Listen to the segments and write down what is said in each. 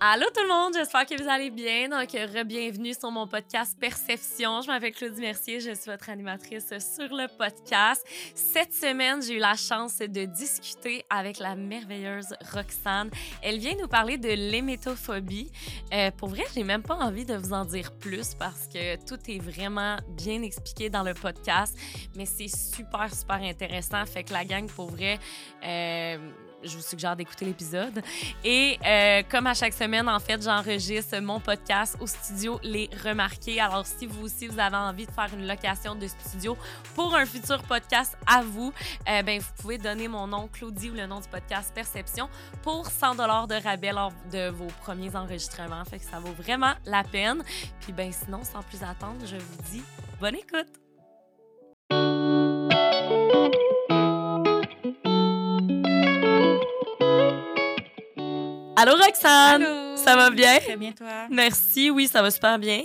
Allô tout le monde, j'espère que vous allez bien. Donc, re-bienvenue sur mon podcast Perception. Je m'appelle Claudie Mercier, je suis votre animatrice sur le podcast. Cette semaine, j'ai eu la chance de discuter avec la merveilleuse Roxane. Elle vient nous parler de l'hémétophobie. Euh, pour vrai, j'ai même pas envie de vous en dire plus parce que tout est vraiment bien expliqué dans le podcast, mais c'est super, super intéressant. Fait que la gang, pour vrai, euh, je vous suggère d'écouter l'épisode. Et euh, comme à chaque semaine, en fait, j'enregistre mon podcast au studio Les Remarqués. Alors, si vous aussi, vous avez envie de faire une location de studio pour un futur podcast à vous, euh, ben, vous pouvez donner mon nom, Claudie, ou le nom du podcast Perception pour 100 de rabais lors de vos premiers enregistrements. Fait que ça vaut vraiment la peine. Puis, ben, sinon, sans plus attendre, je vous dis bonne écoute. Allô Roxane! Ça va bien? Très bien, toi? Merci, oui, ça va super bien,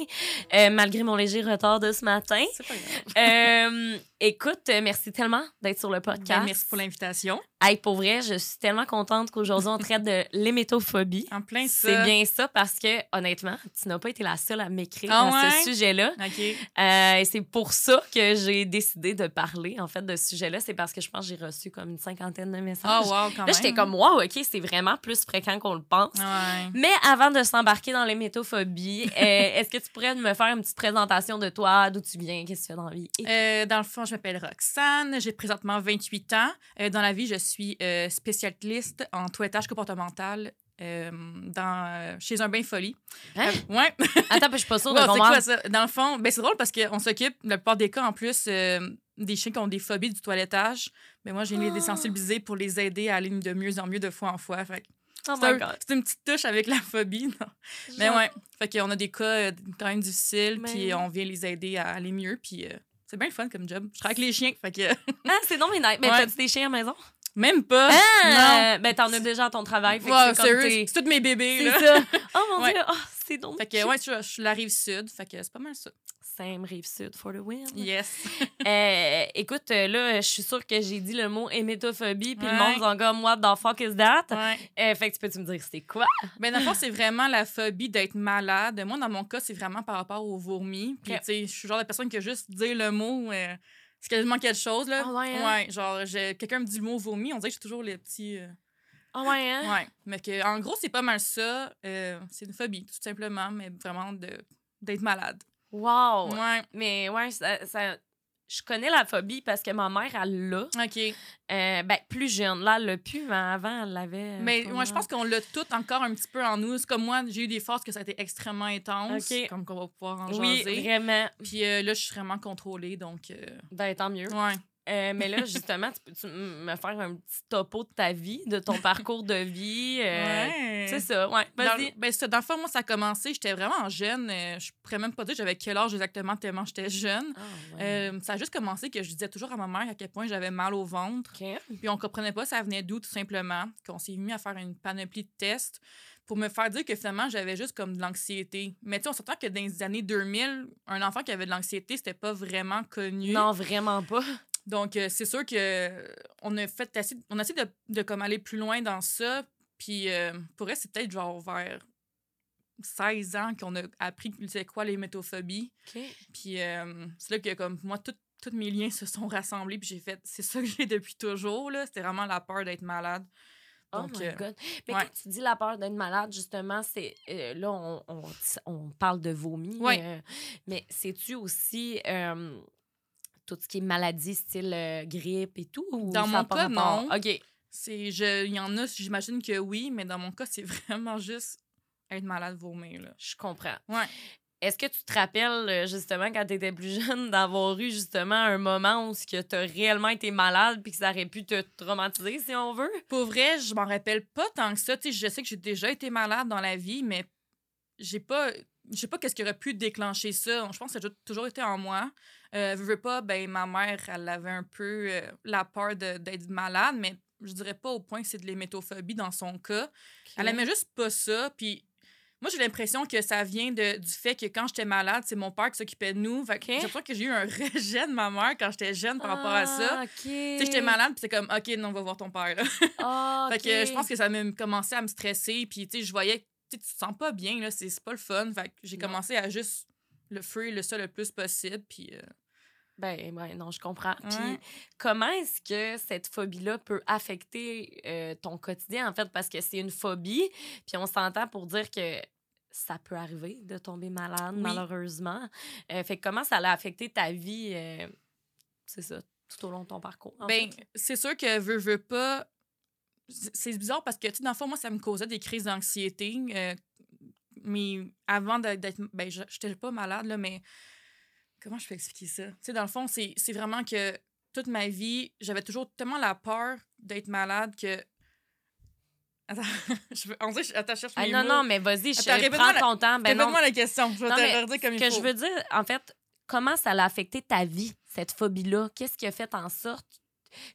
euh, malgré mon léger retard de ce matin. C'est pas grave. Euh, écoute, euh, merci tellement d'être sur le podcast. Ben, merci pour l'invitation. Hey, pour vrai, je suis tellement contente qu'aujourd'hui on traite de l'hémétophobie. En plein ça. C'est bien ça parce que, honnêtement, tu n'as pas été la seule à m'écrire Ah à ce ouais? sujet-là. OK. Euh, et c'est pour ça que j'ai décidé de parler, en fait, de ce sujet-là. C'est parce que je pense que j'ai reçu comme une cinquantaine de messages. Ah, wow, quand Là, j'étais comme, wow, OK, c'est vraiment plus fréquent qu'on le pense. Ouais. Mais avant de s'embarquer dans l'hémétophobie, euh, est-ce que tu pourrais me faire une petite présentation de toi, d'où tu viens, qu'est-ce que tu fais dans la vie? Euh, dans le fond, je m'appelle Roxane. J'ai présentement 28 ans. Euh, dans la vie, je suis spécialiste en toilettage comportemental euh, dans, euh, chez un bain folie. Hein? Euh, ouais. Attends, je suis pas sûre de c'est comprendre. ça? Dans le fond, ben, c'est drôle parce qu'on s'occupe, la plupart des cas, en plus, des chiens qui ont des phobies du toilettage. Mais moi, j'ai les Ah. désensibiliser pour les aider à aller de mieux en mieux de fois en fois. Fait Oh c'est un- une petite touche avec la phobie. non? Mais ouais, fait qu'on a des cas euh, quand même difficiles, Mais puis oui. on vient les aider à aller mieux, puis euh, c'est bien le fun comme job. Je travaille avec les chiens, fait que Ah, c'est non, mais nice. Mais Ouais. t'as-tu des chiens à la maison? même pas. Ah! Ben, t'en as déjà à ton travail. Fait non. que Ouais, c'est comme tous mes bébés, C'est là. ça. Oh mon Ouais. Dieu, oh, c'est donc. Fait que ouais, je, je suis la rive sud, fait que c'est pas mal ça. Same rive sud for the win. Yes. Euh, écoute, euh, là, je suis sûre que j'ai dit le mot hémétophobie, puis le Ouais. monde sont comme, what the fuck is that? ouais. Euh, fait que tu peux-tu me dire c'était quoi? Ben, le fond, c'est vraiment la phobie d'être malade. Moi, dans mon cas, c'est vraiment par rapport aux vomi. Puis, tu sais, je suis le genre de personne qui a juste dire le mot, euh, c'est quasiment quelque chose, là. Ah ouais, hein? Ouais, genre, quelqu'un me dit le mot vomi, on dirait que j'ai toujours les petits. euh, Ah ouais, hein? Ouais. Mais que, en gros, c'est pas mal ça. Euh, c'est une phobie, tout simplement, mais vraiment de d'être malade. Wow! Ouais. Mais ouais, ça, ça- je connais la phobie parce que ma mère, elle l'a. OK. Euh, ben, plus jeune. Là, elle l'a plus, mais avant, elle l'avait. Mais pas moi, je pense qu'on l'a tout encore un petit peu en nous. C'est comme moi, j'ai eu des phases que ça a été extrêmement intense, OK. comme qu'on va pouvoir en Oui, jaser. vraiment. Puis euh, là, je suis vraiment contrôlée, donc... euh, Ben, tant mieux. ouais. Euh, mais là, justement, tu peux-tu m- me faire un petit topo de ta vie, de ton parcours de vie? euh, ouais. C'est ça, ouais. Dans, Vas-y. ben, ça, dans le fond, moi, ça a commencé, j'étais vraiment jeune. euh, je pourrais même pas dire j'avais quel âge exactement tellement j'étais jeune. Ah, ouais. Ça a juste commencé que je disais toujours à ma mère à quel point j'avais mal au ventre. OK. Puis on comprenait pas ça venait d'où, tout simplement. Qu'on s'est mis à faire une panoplie de tests pour me faire dire que finalement, j'avais juste comme de l'anxiété. Mais tu sais, on s'entend que dans les années 2000, un enfant qui avait de l'anxiété, c'était pas vraiment connu. Non, vraiment pas. Donc, euh, c'est sûr que euh, on a fait assez- on a essayé de, de comme aller plus loin dans ça. Puis, euh, pour elle, c'est peut-être genre vers 16 ans qu'on a appris c'est quoi l'hémétophobie. Puis, euh, c'est là que, comme moi, tous mes liens se sont rassemblés. Puis, j'ai fait, c'est ça que j'ai depuis toujours. là. C'était vraiment la peur d'être malade. Oh my euh, God. Mais ouais. quand tu dis la peur d'être malade, justement, c'est là, on, on, on parle de vomi. Ouais. mais c'est-tu aussi tout ce qui est maladie, style euh, grippe et tout? ou Dans mon cas, rapport? non. OK. C'est, je, il y en a, j'imagine que oui, mais dans mon cas, c'est vraiment juste être malade, vomir. Là. Je comprends. Ouais. Est-ce que tu te rappelles, euh, justement, quand tu étais plus jeune, d'avoir eu justement un moment où tu as réellement été malade puis que ça aurait pu te traumatiser, si on veut? Pour vrai, je m'en rappelle pas tant que ça. Je sais que j'ai déjà été malade dans la vie, mais j'ai pas. Je sais pas qu'est-ce qui aurait pu déclencher ça. Je pense que ça a toujours été en moi. Euh, veux, veux pas, ben, ma mère, elle avait un peu euh, la peur d'être malade, mais je dirais pas au point que c'est de l'hémétophobie dans son cas. Elle aimait juste pas ça. Puis moi, j'ai l'impression que ça vient de, du fait que quand j'étais malade, c'est mon père qui s'occupait de nous. Fait que Ok. j'ai l'impression que j'ai eu un rejet de ma mère quand j'étais jeune par rapport à ça. Ah. Tu j'étais malade, puis c'est comme, OK, non, on va voir ton père. là. Ah, Fait que je pense que ça m'a commencé à me stresser. Puis, tu sais, je voyais, tu tu te sens pas bien, là, c'est pas le fun. Fait que j'ai commencé à juste le fuir le ça le plus possible, puis... euh, Ben, ben, non, je comprends. Puis Ouais. comment est-ce que cette phobie-là peut affecter euh, ton quotidien, en fait? Parce que c'est une phobie, puis on s'entend pour dire que ça peut arriver de tomber malade, Oui. malheureusement. Euh, fait que comment ça a affecté ta vie, euh, c'est ça, tout au long de ton parcours? en Ben, c'est sûr que veux, veux pas. C'est bizarre parce que, tu sais, dans le fond, moi, ça me causait des crises d'anxiété. euh, mais avant d'être. Ben, j'étais pas malade, là, mais. Comment je peux expliquer ça? Tu sais, dans le fond, c'est c'est vraiment que toute ma vie, j'avais toujours tellement la peur d'être malade que. Attends, je veux... on dirait que je... Attends, cherche Ah, mes non, mots. non, mais vas-y, je Attends, prends la- ton temps. Ben Répète-moi la question. Je vais Non, te redire comme ce il que faut. je veux dire, en fait, comment ça a affecté ta vie, cette phobie-là? Qu'est-ce qui a fait en sorte?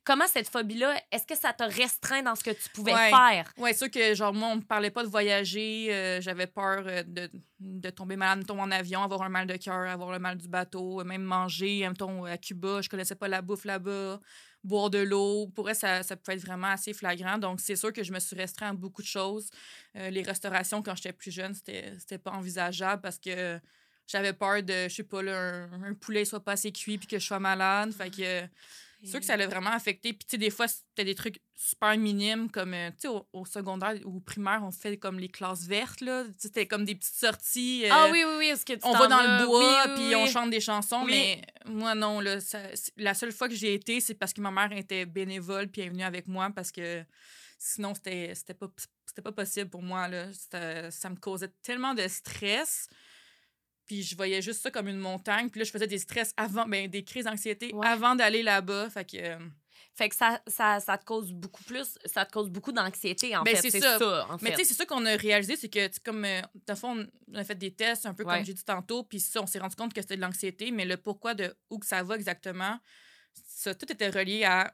Comment cette phobie-là, est-ce que ça t'a restreint dans ce que tu pouvais Ouais. faire? C'est sûr que, genre, moi, on me parlait pas de voyager. euh, J'avais peur euh, de, de tomber malade, mettons, en avion, avoir un mal de cœur, avoir le mal du bateau, même manger, mettons, à Cuba. Je connaissais pas la bouffe là-bas. Boire de l'eau. Pour elle, ça, ça pouvait être vraiment assez flagrant. Donc, c'est sûr que je me suis restreint à beaucoup de choses. Euh, les restaurations, quand j'étais plus jeune, c'était c'était pas envisageable parce que j'avais peur de, je sais pas, là, un, un poulet soit pas assez cuit puis que je sois malade. Fait que. C'est sûr que ça l'a vraiment affecté. Puis, tu sais, des fois, c'était des trucs super minimes, comme, euh, tu sais, au, au secondaire ou au primaire, on fait comme les classes vertes, là. Tu sais, C'était comme des petites sorties. euh, Ah oui, oui, oui, est-ce que tu On va dans le bois, Oui, oui, puis on chante des chansons, mais moi, non, là. ça- la seule fois que j'ai été, c'est parce que ma mère était bénévole, puis elle est venue avec moi, parce que sinon, c'était c'était pas, pas possible pour moi, là. Ça me causait tellement de stress. Puis je voyais juste ça comme une montagne. Puis là, je faisais des stress avant, ben, des crises d'anxiété Ouais. avant d'aller là-bas. Fait que. euh, Fait que ça, ça, ça te cause beaucoup plus, ça te cause beaucoup d'anxiété, en Ben, fait. c'est C'est ça. ça. en Mais tu sais, c'est ça qu'on a réalisé, c'est que, comme, euh, dans le fond, on a fait des tests, un peu Ouais. comme j'ai dit tantôt, puis ça, on s'est rendu compte que c'était de l'anxiété, mais le pourquoi de où que ça va exactement, ça, tout était relié à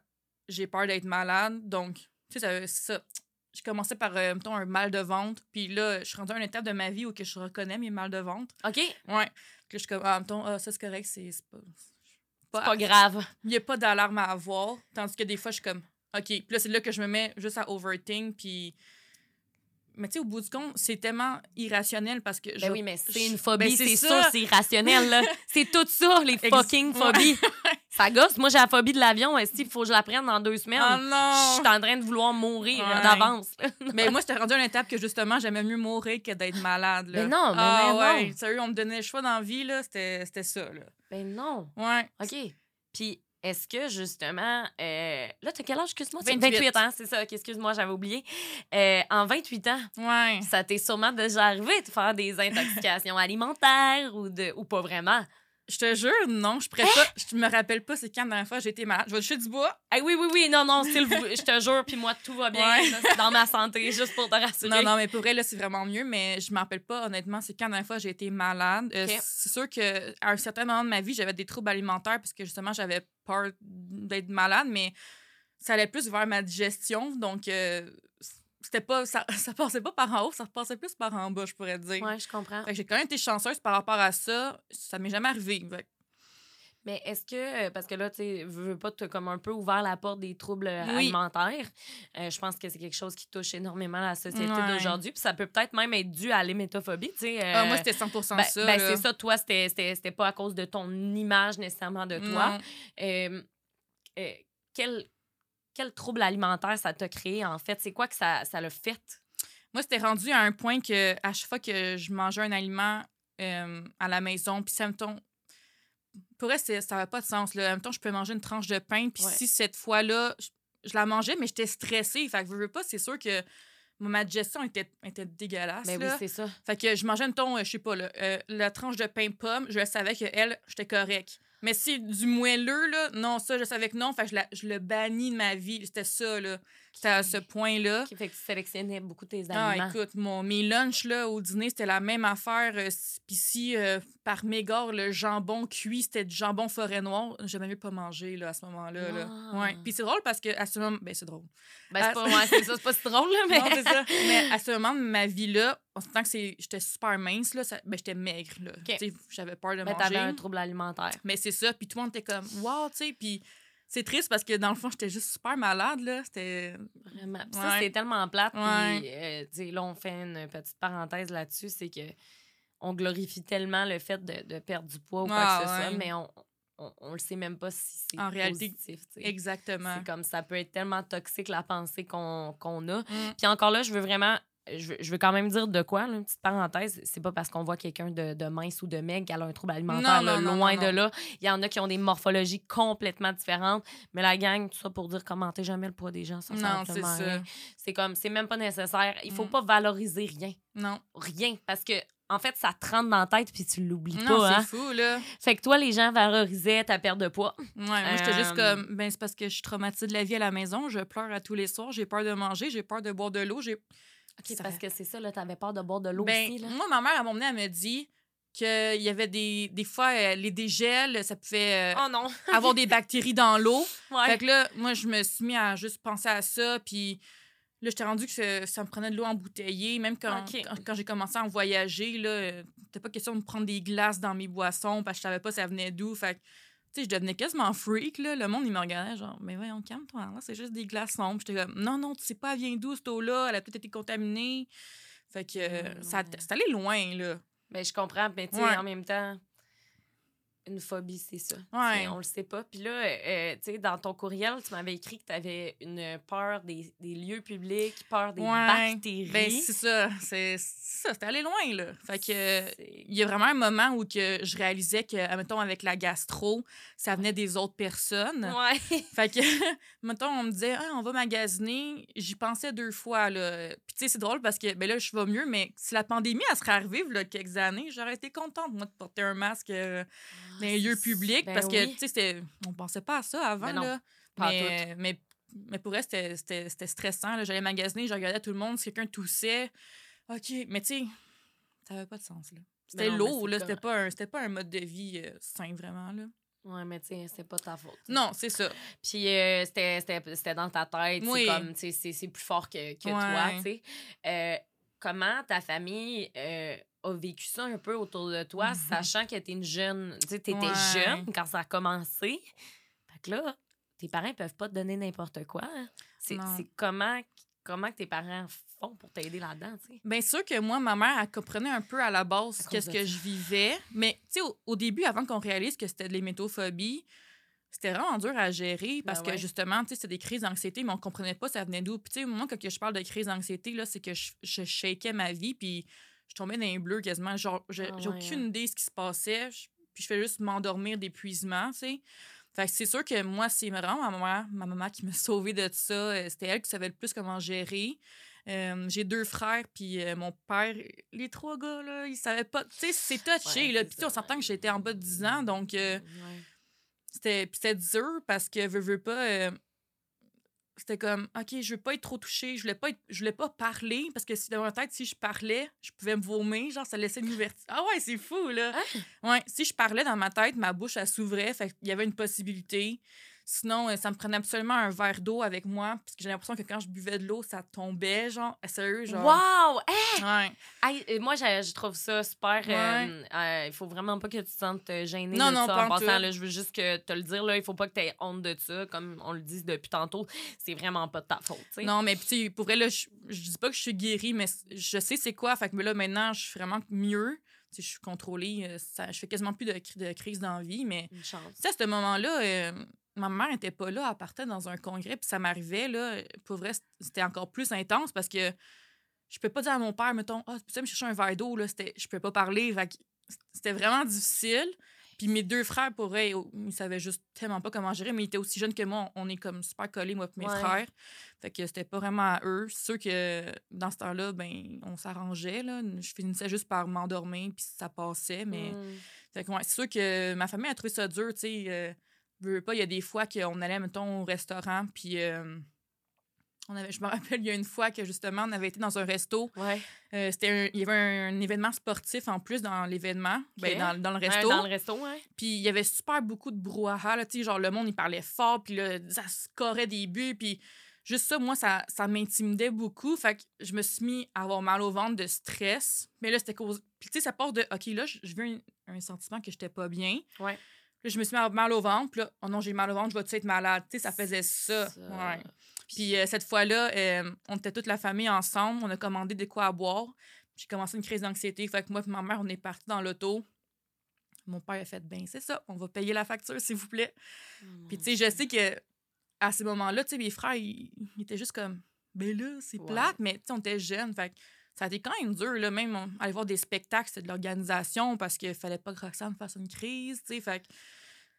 j'ai peur d'être malade. Donc, tu sais, ça- ça. Je commençais par, euh, mettons, un mal de ventre, puis là, je suis rendue à une étape de ma vie où que je reconnais mes mal de ventre. OK? Ouais. Là, je suis comme, ah, mettons, ah, ça, c'est correct, c'est c'est pas. pas grave. Il n'y a pas d'alarme à avoir. Tandis que des fois, je suis comme, OK. Puis là, c'est là que je me mets juste à overthink. Puis. Mais tu sais, au bout du compte, c'est tellement irrationnel parce que. Ben je- oui, mais c'est une phobie, ben, c'est ça. sûr, c'est irrationnel, là. c'est tout ça, les fucking phobies. Ça gosse. Moi, j'ai la phobie de l'avion. Est-ce qu'il faut que je la prenne dans deux semaines? Oh Je non! suis en train de vouloir mourir Ouais. d'avance. Mais moi, j'étais rendue à une étape que justement, j'aimais mieux mourir que d'être malade. Là. Mais non, mais- ah, mais ouais. non. Sérieux, on me donnait le choix dans la vie, là. C'était c'était ça, là. Ben non. Ouais. OK. Puis, est-ce que justement. euh, là, t'as quel âge, excuse-moi? 28. 28 ans, c'est ça. Excuse-moi, j'avais oublié. Euh, en 28 ans, Ouais. ça t'est sûrement déjà arrivé de faire des intoxications alimentaires ou, de, ou pas vraiment? Je te jure, non, je pourrais pas. Je me rappelle pas c'est quand la dernière fois j'ai été malade. Je vais toucher du bois. Ah oui, oui, oui, non, non, vous je te jure, puis moi, tout va bien. Ouais. là, c'est dans ma santé, juste pour te rassurer. Non, non, mais pour vrai, là, c'est vraiment mieux, mais je m'en rappelle pas, honnêtement, c'est quand la dernière fois j'ai été malade. Euh. C'est sûr qu'à un certain moment de ma vie, j'avais des troubles alimentaires parce que justement, j'avais peur d'être malade, mais ça allait plus vers ma digestion. Donc, euh, c'était pas. Ça, ça passait pas par en haut, ça passait plus par en bas, je pourrais dire. Ouais, je comprends. Fait que j'ai quand même été chanceuse par rapport à ça. Ça m'est jamais arrivé. Fait Mais est-ce que, euh, parce que là, tu sais, veux pas, t'as comme un peu ouvert la porte des troubles euh, Oui. alimentaires. Euh, je pense que c'est quelque chose qui touche énormément la société Ouais. d'aujourd'hui. Puis ça peut peut-être même être dû à l'hémétophobie, tu sais. Ah, moi, c'était 100 ben, ça. ben, c'est ça, toi, c'était- pas à cause de ton image nécessairement de toi. Euh, euh, quel, quel trouble alimentaire ça t'a créé, en fait? C'est quoi que ça, ça l'a fait? Moi, c'était rendu à un point que à chaque fois que je mangeais un aliment euh, à la maison, puis ça me tombe. Pour elle, ça n'avait pas de sens. Là. En même temps, je peux manger une tranche de pain, puis Ouais. si cette fois-là, je, je la mangeais, mais j'étais stressée. Fait que veux, veux pas, c'est sûr que ma digestion était, était dégueulasse. Ben oui, c'est ça. Fait que je mangeais, mettons, euh, je sais pas, là, euh, la tranche de pain pomme, je savais que elle, j'étais correct. Mais si du moelleux, là, non, ça, je savais que non. Fait je, je le bannis de ma vie. C'était ça, là. C'était à ce point-là. Qui fait que tu sélectionnais beaucoup tes Ah, aliments. écoute, mon, mes lunchs là, au dîner, c'était la même affaire. euh, Puis si, euh, par mégare, le jambon cuit, c'était du jambon forêt noire, j'avais mieux pas manger là, à ce moment-là. là. Ah. Ouais. Puis c'est drôle parce que à ce moment... Ben, c'est drôle. Ben, c'est Ah, pas, ouais, c'est ça, c'est pas si drôle, là, mais. Non, c'est ça. Mais à ce moment de ma vie-là, en ce temps que c'est- j'étais super mince, là, ça- ben, j'étais maigre. Là. J'avais peur de Mais manger. t'avais un trouble alimentaire. Mais c'est ça. Puis tout le monde était comme, wow, tu sais. Puis c'est triste parce que dans le fond, j'étais juste super malade, là. C'était. Vraiment. Puis Ça, Ouais. c'est tellement plate. Puis, euh, là, on fait une petite parenthèse là-dessus. C'est que on glorifie tellement le fait de, de perdre du poids ou quoi Ah, que ce soit, mais on, on, on le sait même pas si c'est En réalité, positif. Exactement. C'est comme ça peut être tellement toxique la pensée qu'on qu'on a. Mm. Puis encore là, je veux vraiment. Je veux, je veux quand même dire de quoi, là, une petite parenthèse. C'est pas parce qu'on voit quelqu'un de, de mince ou de maigre qu'elle a un trouble alimentaire. Non, là, non, non, loin non, de là. Il y en a qui ont des morphologies complètement différentes. Mais la gang, tout ça pour dire commentez jamais le poids des gens. Ça, Non, c'est ça. C'est comme, c'est même pas nécessaire. Il faut Mm. pas valoriser rien. Non. Rien. Parce que, en fait, ça te rentre dans la tête puis tu l'oublies Non, pas. c'est Hein? fou, là. Fait que toi, les gens valorisaient ta perte de poids. Ouais, moi, j'étais juste Euh, comme, ben, c'est parce que je suis traumatisée de la vie à la maison. Je pleure à tous les soirs. J'ai peur de manger. J'ai peur de boire de l'eau. J'ai. OK, Ça parce que c'est ça, là, t'avais peur de boire de l'eau Ben, aussi, là. moi, ma mère, à un moment donné, elle me dit qu'il y avait des, des fois, euh, les dégels, ça pouvait euh, Oh non! avoir des bactéries dans l'eau. Ouais. Fait que là, moi, je me suis mis à juste penser à ça. Puis là, j'étais rendu que ça, ça me prenait de l'eau embouteillée. Même quand, quand, quand j'ai commencé à en voyager, là, euh, c'était pas question de me prendre des glaces dans mes boissons parce que je savais pas ça venait d'où. Fait que, tu sais, je devenais quasiment freak, là. Le monde, il me regardait genre, mais voyons, calme-toi, là, c'est juste des glaçons. J'étais comme, non, non, tu sais pas, elle vient d'où cette eau-là? Elle a peut-être été contaminée. Fait que euh, Mm, ça ouais. c'est allé loin, là. Ben, je comprends, mais tu sais, Ouais. en même temps, une phobie, c'est ça. Ouais. On le sait pas. Puis là, euh, tu sais, dans ton courriel, tu m'avais écrit que tu avais une peur des, des lieux publics, peur des Ouais. bactéries. Ben, c'est ça. C'est ça, c'était allé loin, là. Fait que. Il y a vraiment un moment où que je réalisais que, admettons, avec la gastro, ça venait des autres personnes. Ouais. Fait que, mettons, on me disait, Ah, on va magasiner. J'y pensais deux fois, là. Puis, tu sais, c'est drôle parce que, ben là, je vais mieux, mais si la pandémie, elle serait arrivée, là, quelques années, j'aurais été contente, moi, de porter un masque euh, dans les lieux publics Ben parce que, oui. tu sais, c'était- on pensait pas à ça avant, Ben non, là. pas mais, mais, mais pour elle, c'était- c'était c'était stressant. là. J'allais magasiner, je regardais tout le monde, si quelqu'un toussait. OK, mais tu sais, ça avait pas de sens, là. C'était non, mais lourd, là. C'était pas, un- c'était pas un mode de vie euh, sain, vraiment, là. Ouais, mais tu sais, c'est pas ta faute. Non, c'est ça. Puis euh, c'était- c'était c'était dans ta tête. Oui. C'est comme, tu sais, c'est- plus fort que, que toi, tu sais. Euh, comment ta famille euh, a vécu ça un peu autour de toi, Mhm. sachant que t'es une jeune, tu sais, t'étais Ouais. jeune quand ça a commencé. Fait que là, tes parents peuvent pas te donner n'importe quoi. hein. C'est comment, comment que tes parents font pour t'aider là-dedans, tu sais? Bien sûr que moi, ma mère, elle comprenait un peu à la base À qu'est-ce que ça. je vivais. Mais, tu sais, au, au début, avant qu'on réalise que c'était de l'hémétophobie, c'était vraiment dur à gérer parce Ben ouais. que, justement, tu sais, c'était des crises d'anxiété, mais on comprenait pas ça venait d'où. Puis, tu sais, moi, quand je parle de crise d'anxiété, là, c'est que je, je shakais ma vie, puis je tombais dans les bleus quasiment. Genre, j'ai Ah j'ai ouais, aucune hein. idée de ce qui se passait. Je- puis, je fais juste m'endormir d'épuisement, tu sais. Fait que c'est sûr que moi, c'est vraiment ma maman, ma maman qui m'a sauvée de ça. Euh, C'était elle qui savait le plus comment gérer. Euh, j'ai deux frères, puis euh, mon père, les trois gars, là, ils savaient pas. Tu sais, c'est touché, Ouais, là. Puis on s'entend que j'étais en bas de 10 ans, donc euh, c'était c'était dur parce que, veux, veux pas, c'était comme, OK, je veux pas être trop touchée, je voulais pas, être- je voulais pas parler parce que si dans ma tête, si je parlais, je pouvais me vomir, genre, ça laissait une ouverture. Ah ouais, c'est fou, là. Ouais, si je parlais dans ma tête, ma bouche, elle s'ouvrait, fait qu'il y avait une possibilité. Sinon, euh, ça me prenait absolument un verre d'eau avec moi, parce que j'ai l'impression que quand je buvais de l'eau, ça tombait, genre, euh, sérieux, genre. Wow! Hey! Ouais. Hey, euh, moi, je, je trouve ça super. euh, Ouais. euh, il faut vraiment pas que tu te sentes euh, gêné Non, de non, ça. pas En passant, là, je veux juste que te le dire, là, il faut pas que tu aies honte de ça. Comme on le dit depuis tantôt, c'est vraiment pas de ta faute. Non, mais puis, tu sais, pour vrai, là, je, je dis pas que je suis guérie, mais je sais c'est quoi. Fait que là, maintenant, je suis vraiment mieux. Je suis contrôlée. Ça, je fais quasiment plus de, de crise d'envie, mais Une chance. Tu sais, à ce moment-là, euh, ma mère n'était pas là, elle partait dans un congrès, puis ça m'arrivait, là, pour vrai, c'était encore plus intense parce que je peux pas dire à mon père, mettons, ah, tu peux me chercher un verre d'eau, là, c'était, je peux pas parler, c'était vraiment difficile. Puis mes deux frères, pour vrai, ils savaient juste tellement pas comment gérer, mais ils étaient aussi jeunes que moi, on est comme super collés, moi et mes Ouais. frères. Fait que c'était pas vraiment à eux. C'est sûr que dans ce temps-là, ben, on s'arrangeait, là. Je finissais juste par m'endormir, puis ça passait, mais... Mm. Fait que, ouais, c'est sûr que ma famille a trouvé ça dur, tu sais. euh, veux, pas, il y a des fois qu'on allait, mettons, au restaurant, puis euh, on avait, je me rappelle, il y a une fois que justement, on avait été dans un resto. Ouais. euh, c'était un- il y avait un, événement sportif en plus dans l'événement, ben, dans, dans le Ouais, resto. dans le resto, ouais. Puis il y avait super beaucoup de brouhaha, là, tu sais, genre le monde, il parlait fort, puis là, ça scorait des buts, puis juste ça, moi, ça, ça m'intimidait beaucoup. Fait que je me suis mis à avoir mal au ventre de stress. Mais là, c'était cause... Puis tu sais, ça part de, OK, là, je je veux un, un sentiment que j'étais pas bien. Ouais. Là, je me suis mis mal au ventre. Puis là, oh non, j'ai mal au ventre, je vais-tu être malade? Tu sais, ça faisait ça. Ça. Ouais. Puis euh, cette fois-là, euh, on était toute la famille ensemble. On a commandé des quoi à boire. J'ai commencé une crise d'anxiété. Fait que moi et ma mère, on est partis dans l'auto. Mon père a fait, ben c'est ça, on va payer la facture, s'il vous plaît. Puis tu sais, je sais que à ces moments-là, tu sais, mes frères, ils, ils étaient juste comme, ben là, c'est Ouais. plate, mais tu sais, on était jeunes. Fait ça a été quand même dur, là. Même on- aller voir des spectacles, c'était de l'organisation parce qu'il fallait pas que Roxane fasse une crise. Fait que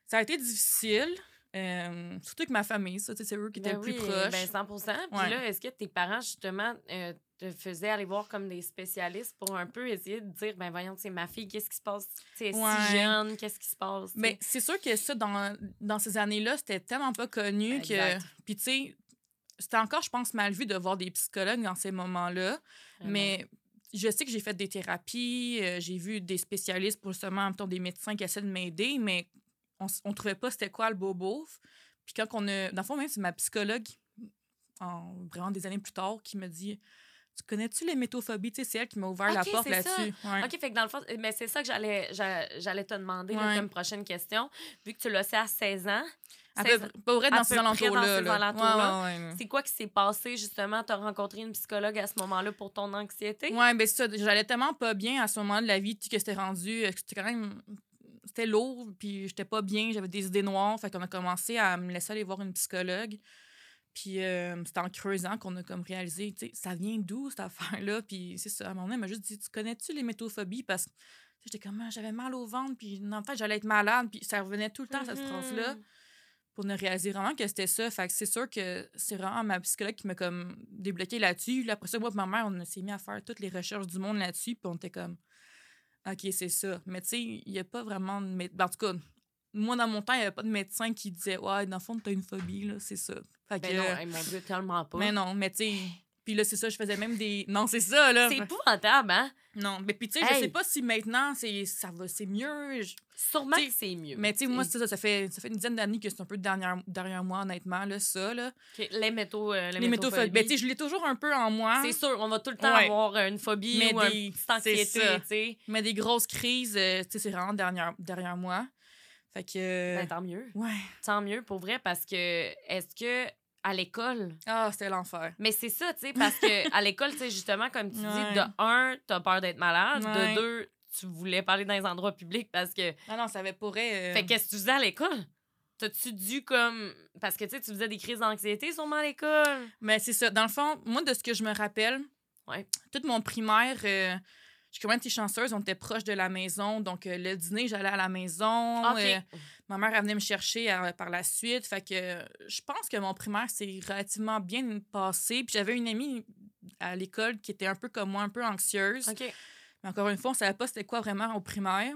ça a été difficile. euh, surtout avec ma famille, ça, c'est eux qui étaient Ben le plus oui, proches. Ben 100 Puis Ouais. là, est-ce que tes parents, justement, euh, te faisaient aller voir comme des spécialistes pour un peu essayer de dire, ben voyons, c'est ma fille, qu'est-ce qui se passe? Tu sais, elle est Ouais. si jeune, qu'est-ce qui se passe? Mais c'est sûr que ça, dans, dans ces années-là, c'était tellement pas connu que. Puis, tu sais, c'était encore, je pense, mal vu de voir des psychologues dans ces moments-là. Vraiment. Mais je sais que j'ai fait des thérapies, euh, j'ai vu des spécialistes pour justement, en même temps, des médecins qui essaient de m'aider, mais on, on trouvait pas c'était quoi le bobo. Puis quand on a. Dans le fond, même, c'est ma psychologue, en, vraiment des années plus tard, qui me dit Tu connais-tu les métophobies Tu sais, c'est elle qui m'a ouvert la porte là-dessus. Ouais. OK, fait que dans le fond, mais c'est ça que j'allais j'a- j'allais te demander là, Ouais. comme prochaine question. Vu que tu l'as fait à 16 ans, À 16 peu, pas vrai dans ces alentours-là. Ouais, ouais, ouais. c'est quoi qui s'est passé justement? Tu as rencontré une psychologue à ce moment-là pour ton anxiété? Ben c'est ça. J'allais tellement pas bien à ce moment de la vie que c'était rendu. euh, C'était quand même. C'était lourd, puis j'étais pas bien, j'avais des idées noires. Fait qu'on a commencé à me laisser aller voir une psychologue. Puis euh, c'était en creusant qu'on a comme réalisé, tu sais, ça vient d'où cette affaire-là? Puis c'est ça, à un moment donné, elle m'a juste dit, tu connais-tu les métophobies? Parce que j'étais comme, Ah, j'avais mal au ventre, puis le temps, j'allais être malade, puis ça revenait tout le temps, cette Mhm. phrase-là pour ne réaliser vraiment que c'était ça. Fait que c'est sûr que c'est vraiment ma psychologue qui m'a comme débloqué là-dessus. Là, après ça, moi et ma mère, on s'est mis à faire toutes les recherches du monde là-dessus, puis on était comme, OK, c'est ça. Mais tu sais, il n'y a pas vraiment de... mé- En tout cas, moi, dans mon temps, il n'y avait pas de médecin qui disait, ouais, dans le fond, t'as une phobie, là, c'est ça. Fait que, Ben non, hey, mon Dieu, tellement pas. mais non, mais tu sais... Puis là, c'est ça, je faisais même des... Non, c'est ça, là. C'est épouvantable, hein? Non, mais puis tu sais, je sais pas si maintenant, c'est ça va, c'est mieux. Je- Sûrement T'sais, que c'est mieux. Mais tu sais, moi, ça, ça fait, ça fait une dizaine d'années que c'est un peu derrière, derrière moi, honnêtement, là, ça, là. Les métaux. euh, les Les métophobies. Ben, tu sais, je l'ai toujours un peu en moi. C'est sûr, on va tout le temps Ouais. avoir euh, une phobie Mais ou une des- petite anxiété, tu sais. Mais des grosses crises, euh, tu sais, c'est vraiment derrière, derrière moi. Fait que. Ben, tant mieux. ouais. Tant mieux, pour vrai, parce que est-ce que à l'école... Ah, c'était l'enfer. Mais c'est ça, tu sais, parce que à l'école, tu sais, justement, comme tu Ouais. dis, de un, t'as peur d'être malade, Ouais. de deux, tu voulais parler dans les endroits publics parce que... Non, non, ça avait pourrait. euh, Fait qu'est-ce que tu faisais à l'école? T'as-tu dû comme... Parce que, tu sais, tu faisais des crises d'anxiété sûrement à l'école? Mais c'est ça. Dans le fond, moi, de ce que je me rappelle, Ouais. toute mon primaire, euh, j'ai quand même été chanceuse. On était proche de la maison. Donc, euh, le dîner, j'allais à la maison. OK. euh, ma mère, elle venait me chercher euh, par la suite. Fait que je pense que mon primaire s'est relativement bien passé. Puis j'avais une amie à l'école qui était un peu comme moi, un peu anxieuse. Mais encore une fois, on savait pas c'était quoi vraiment au primaire.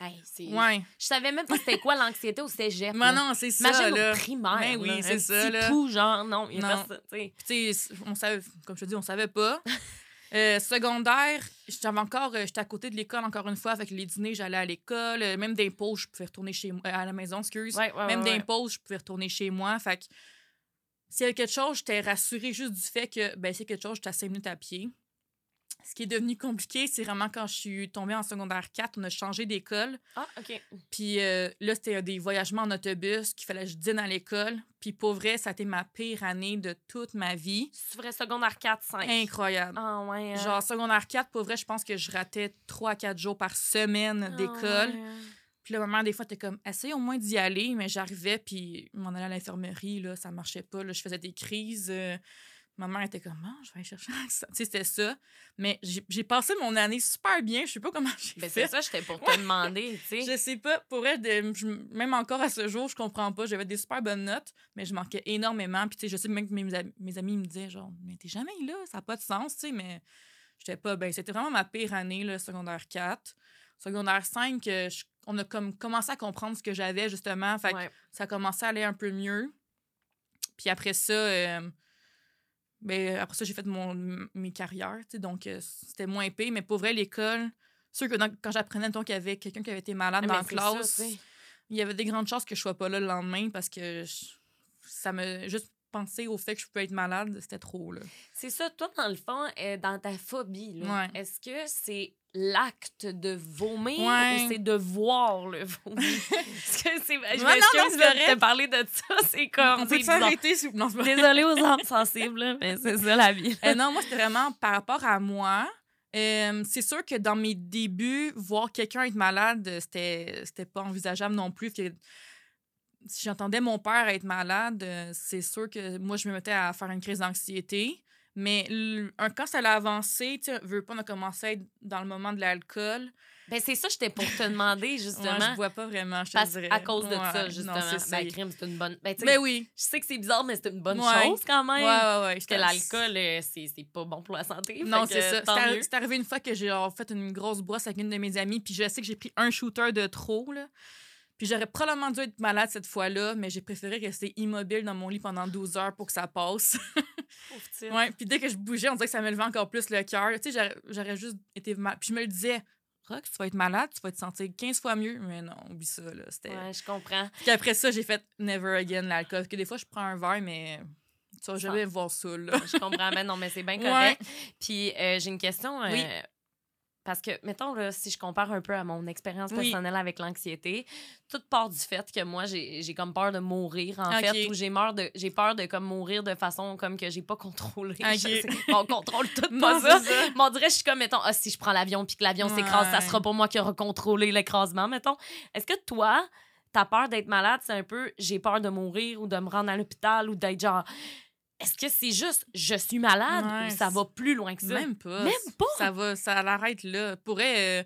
Hey, c'est... Ouais. Je savais même pas c'était quoi l'anxiété au cégep. Mais non, c'est ça, Imagine là. au primaire. Ben oui, c'est ça, petit là. genre, non, il y a Non. personne, on savait, comme je te dis, on savait pas. Euh, secondaire, j'avais encore, euh, j'étais à côté de l'école encore une fois, avec les dîners, j'allais à l'école. Euh, même des pauses, je pouvais retourner chez moi, à la maison, excuse. Ouais, ouais, même ouais, des ouais. pauses, je pouvais retourner chez moi. Fait que s'il y avait quelque chose, j'étais rassurée juste du fait que, ben, c'est quelque chose, j'étais à 5 minutes à pied. Ce qui est devenu compliqué, c'est vraiment quand je suis tombée en secondaire 4, on a changé d'école. Ah, OK. Puis euh, là, c'était des voyagements en autobus qu'il fallait que je dîne à l'école. Puis pour vrai, ça a été ma pire année de toute ma vie. C'est vrai, secondaire 4, 5. Incroyable. Ah, ouais. hein. Genre, secondaire 4, pour vrai, je pense que je ratais 3 à 4 jours par semaine Ah, d'école. ouais. Puis là, ma mère, des fois, était comme, essaye au moins d'y aller. Mais j'arrivais, puis m'en allais à l'infirmerie, là, ça marchait pas. Là, je faisais des crises. euh, ma mère était comme, non, je vais aller chercher ça. Tu sais, c'était ça. Mais j'ai passé mon année super bien. Je sais pas comment j'ai Ben, fait. c'est ça, j'étais pour te demander, tu sais. Je sais pas. Pour elle, je- même encore à ce jour, je comprends pas. J'avais des super bonnes notes, mais je manquais énormément. Puis, tu sais, je sais même que mes, mes amis me disaient, genre, mais t'es jamais là, ça n'a pas de sens, tu sais, mais j'étais pas bien. C'était vraiment ma pire année, le secondaire 4. Secondaire 5, euh, je- on a comme commencé à comprendre ce que j'avais, justement. Fait que Ouais. ça a commencé à aller un peu mieux. Puis après ça, euh, ben, après ça, j'ai fait mon, mes carrières, donc euh, c'était moins épais. Mais pour vrai, l'école, sûr que dans- quand j'apprenais qu'il y avait quelqu'un qui avait été malade Ah, dans la ça, classe, il y avait des grandes chances que je sois pas là le lendemain parce que je- ça me juste penser au fait que je peux être malade, c'était trop, là. C'est ça, toi, dans le fond, euh, dans ta phobie, là, Ouais. est-ce que c'est l'acte de vomir Ouais. ou c'est de voir le vomi? Parce que c'est. Je m'excuse de te parler de ça, c'est comme. On c'est peut s'arrêter? s'il- vrai. Désolée aux âmes sensibles, là, mais c'est ça la vie. Euh, non, moi, c'était vraiment par rapport à moi. Euh, c'est sûr que dans mes débuts, voir quelqu'un être malade, c'était c'était pas envisageable non plus. que si j'entendais mon père être malade, euh, c'est sûr que moi, je me mettais à faire une crise d'anxiété. Mais un, quand ça a avancé, tu veux pas, on a commencé à être dans le moment de l'alcool. Ben, c'est ça, j'étais pour te demander, justement. Moi, je vois pas vraiment, je te parce, dirais. à cause de Ouais, ça, non, justement. c'est ça. ben, crime, c'est une bonne. Ben, tu sais, Ben oui. Je sais que c'est bizarre, mais c'est une bonne Ouais. chose quand même. Ouais, ouais, ouais. Parce que l'alcool, euh, c'est pas bon pour la santé. Non, c'est ça. C'est arrivé une fois que j'ai fait une grosse brosse avec une de mes amies, puis je sais que j'ai pris un shooter de trop, là. Puis j'aurais probablement dû être malade cette fois-là, mais j'ai préféré rester immobile dans mon lit pendant 12 heures pour que ça passe. Ouais, puis dès que je bougeais, on dirait que ça me levait encore plus le cœur. Tu sais, j'aurais- juste été mal. Puis je me le disais, Rox, tu vas être malade, tu vas te sentir 15 fois mieux. Mais non, oublie ça, là. C'était... Ouais, je comprends. Puis après ça, j'ai fait never again l'alcool. Parce que des fois, je prends un verre, mais tu vas jamais voir ça, là. Je comprends, mais non, mais c'est bien Ouais. correct. Puis euh, j'ai une question. euh, Oui. Parce que, mettons, là, si je compare un peu à mon expérience Oui. personnelle avec l'anxiété, toute part du fait que moi, j'ai comme peur de mourir, en fait, ou j'ai peur de, j'ai peur de comme mourir de façon comme que j'ai pas contrôlé. Je on contrôle tout Non, pas ça. ça. Mais on dirait, je suis comme, mettons, ah, si je prends l'avion puis que l'avion s'écrase, ça sera pas moi qui aura contrôlé l'écrasement, mettons. Est-ce que toi, ta peur d'être malade, c'est un peu, j'ai peur de mourir ou de me rendre à l'hôpital ou d'être genre, est-ce que c'est juste, je suis malade Ouais, ou ça va plus loin que ça? Même pas. Même pas? Ça va, ça l'arrête là. Pourrait. euh,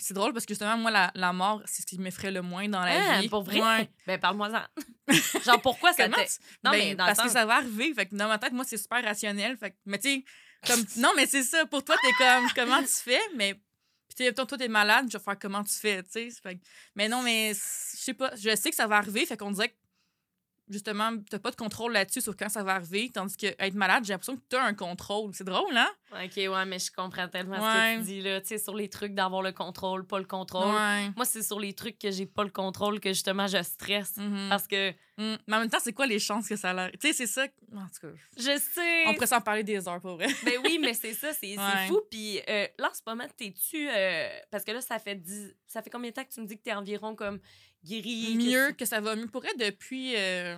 c'est drôle parce que justement, moi, la, la mort, c'est ce qui m'effraie le moins dans la Hein, vie. pour vrai? Ouais. Ben, parle-moi-en. genre, pourquoi ça Comment te... tu- Non, Ben, mais dans parce que ça va arriver. Fait que dans ma tête, moi, c'est super rationnel. Fait que, mais tu sais, comme. non, mais c'est ça. Pour toi, t'es comme, comment tu fais? Mais. Puis, tu toi, t'es malade, je vais faire comment tu fais, tu sais. Que- mais non, mais je sais pas. Je sais que ça va arriver. Fait qu'on dirait que, justement, t'as pas de contrôle là-dessus sur quand ça va arriver. Tandis que être malade, j'ai l'impression que t'as un contrôle. C'est drôle, hein? OK, ouais, mais je comprends tellement ce que tu dis, là. Tu sais, sur les trucs d'avoir le contrôle, pas le contrôle. Ouais. Moi, c'est sur les trucs que j'ai pas le contrôle que, justement, je stresse. Mhm. Parce que Mm. Mais en même temps, c'est quoi les chances que ça l'air? Tu sais, c'est ça. En tout cas, je sais... on pourrait s'en parler des heures, pour vrai. Ben oui, mais c'est ça, c'est Ouais. fou. Puis euh, là, en ce moment, t'es-tu. euh, parce que là, ça fait dix- ça fait combien de temps que tu me dis que t'es environ comme guéri? que Mieux que ça va mieux. Pourrait depuis euh,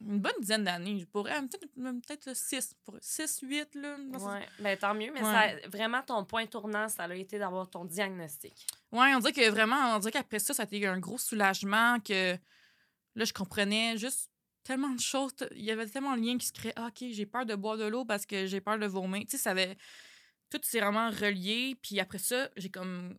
une bonne dizaine d'années. Je pourrais peut-être peut 6, 6, 8. Là. Ouais, ben tant mieux, mais Ouais. ça, vraiment, ton point tournant, ça a été d'avoir ton diagnostic. Ouais, on dirait que vraiment, on dirait qu'après ça, ça a été un gros soulagement que là, je comprenais juste tellement de choses. Il y avait tellement de liens qui se créaient. Ah, OK, j'ai peur de boire de l'eau parce que j'ai peur de vomir. Tu sais, ça avait. Tout s'est vraiment relié. Puis après ça, j'ai comme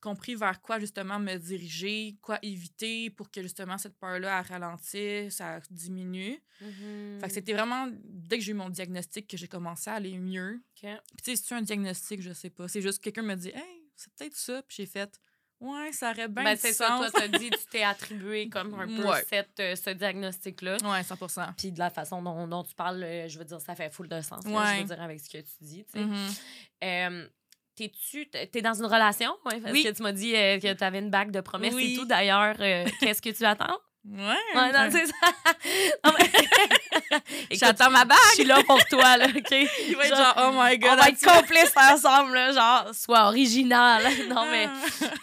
compris vers quoi justement me diriger, quoi éviter pour que justement cette peur-là ralentisse, ça diminue. Mm-hmm. Fait que c'était vraiment dès que j'ai eu mon diagnostic que j'ai commencé à aller mieux. OK. Puis tu sais, c'est un diagnostic, je sais pas. C'est juste que quelqu'un me dit Hey, c'est peut-être ça. Puis j'ai fait Ouais, ça aurait bien Ben, c'est ça, toi, t'as dit, tu t'es attribué comme un peu Ouais. cette, euh, ce diagnostic-là. Ouais, 100 Puis de la façon dont, dont tu parles, euh, je veux dire, ça fait full de sens. là, je Ouais. veux dire, avec ce que tu dis, tu sais. Mhm. Euh, T'es-tu t'es dans une relation? Ouais, parce Oui. que tu m'as dit euh, que tu avais une bague de promesses Oui. et tout. D'ailleurs, euh, qu'est-ce que tu attends? Ouais. Ouais, non, c'est ça. J'attends ma bague. je suis là pour toi, là, OK? Il va être Genre, genre, oh my god. On va être complices ensemble, là, genre, sois original. Non, mais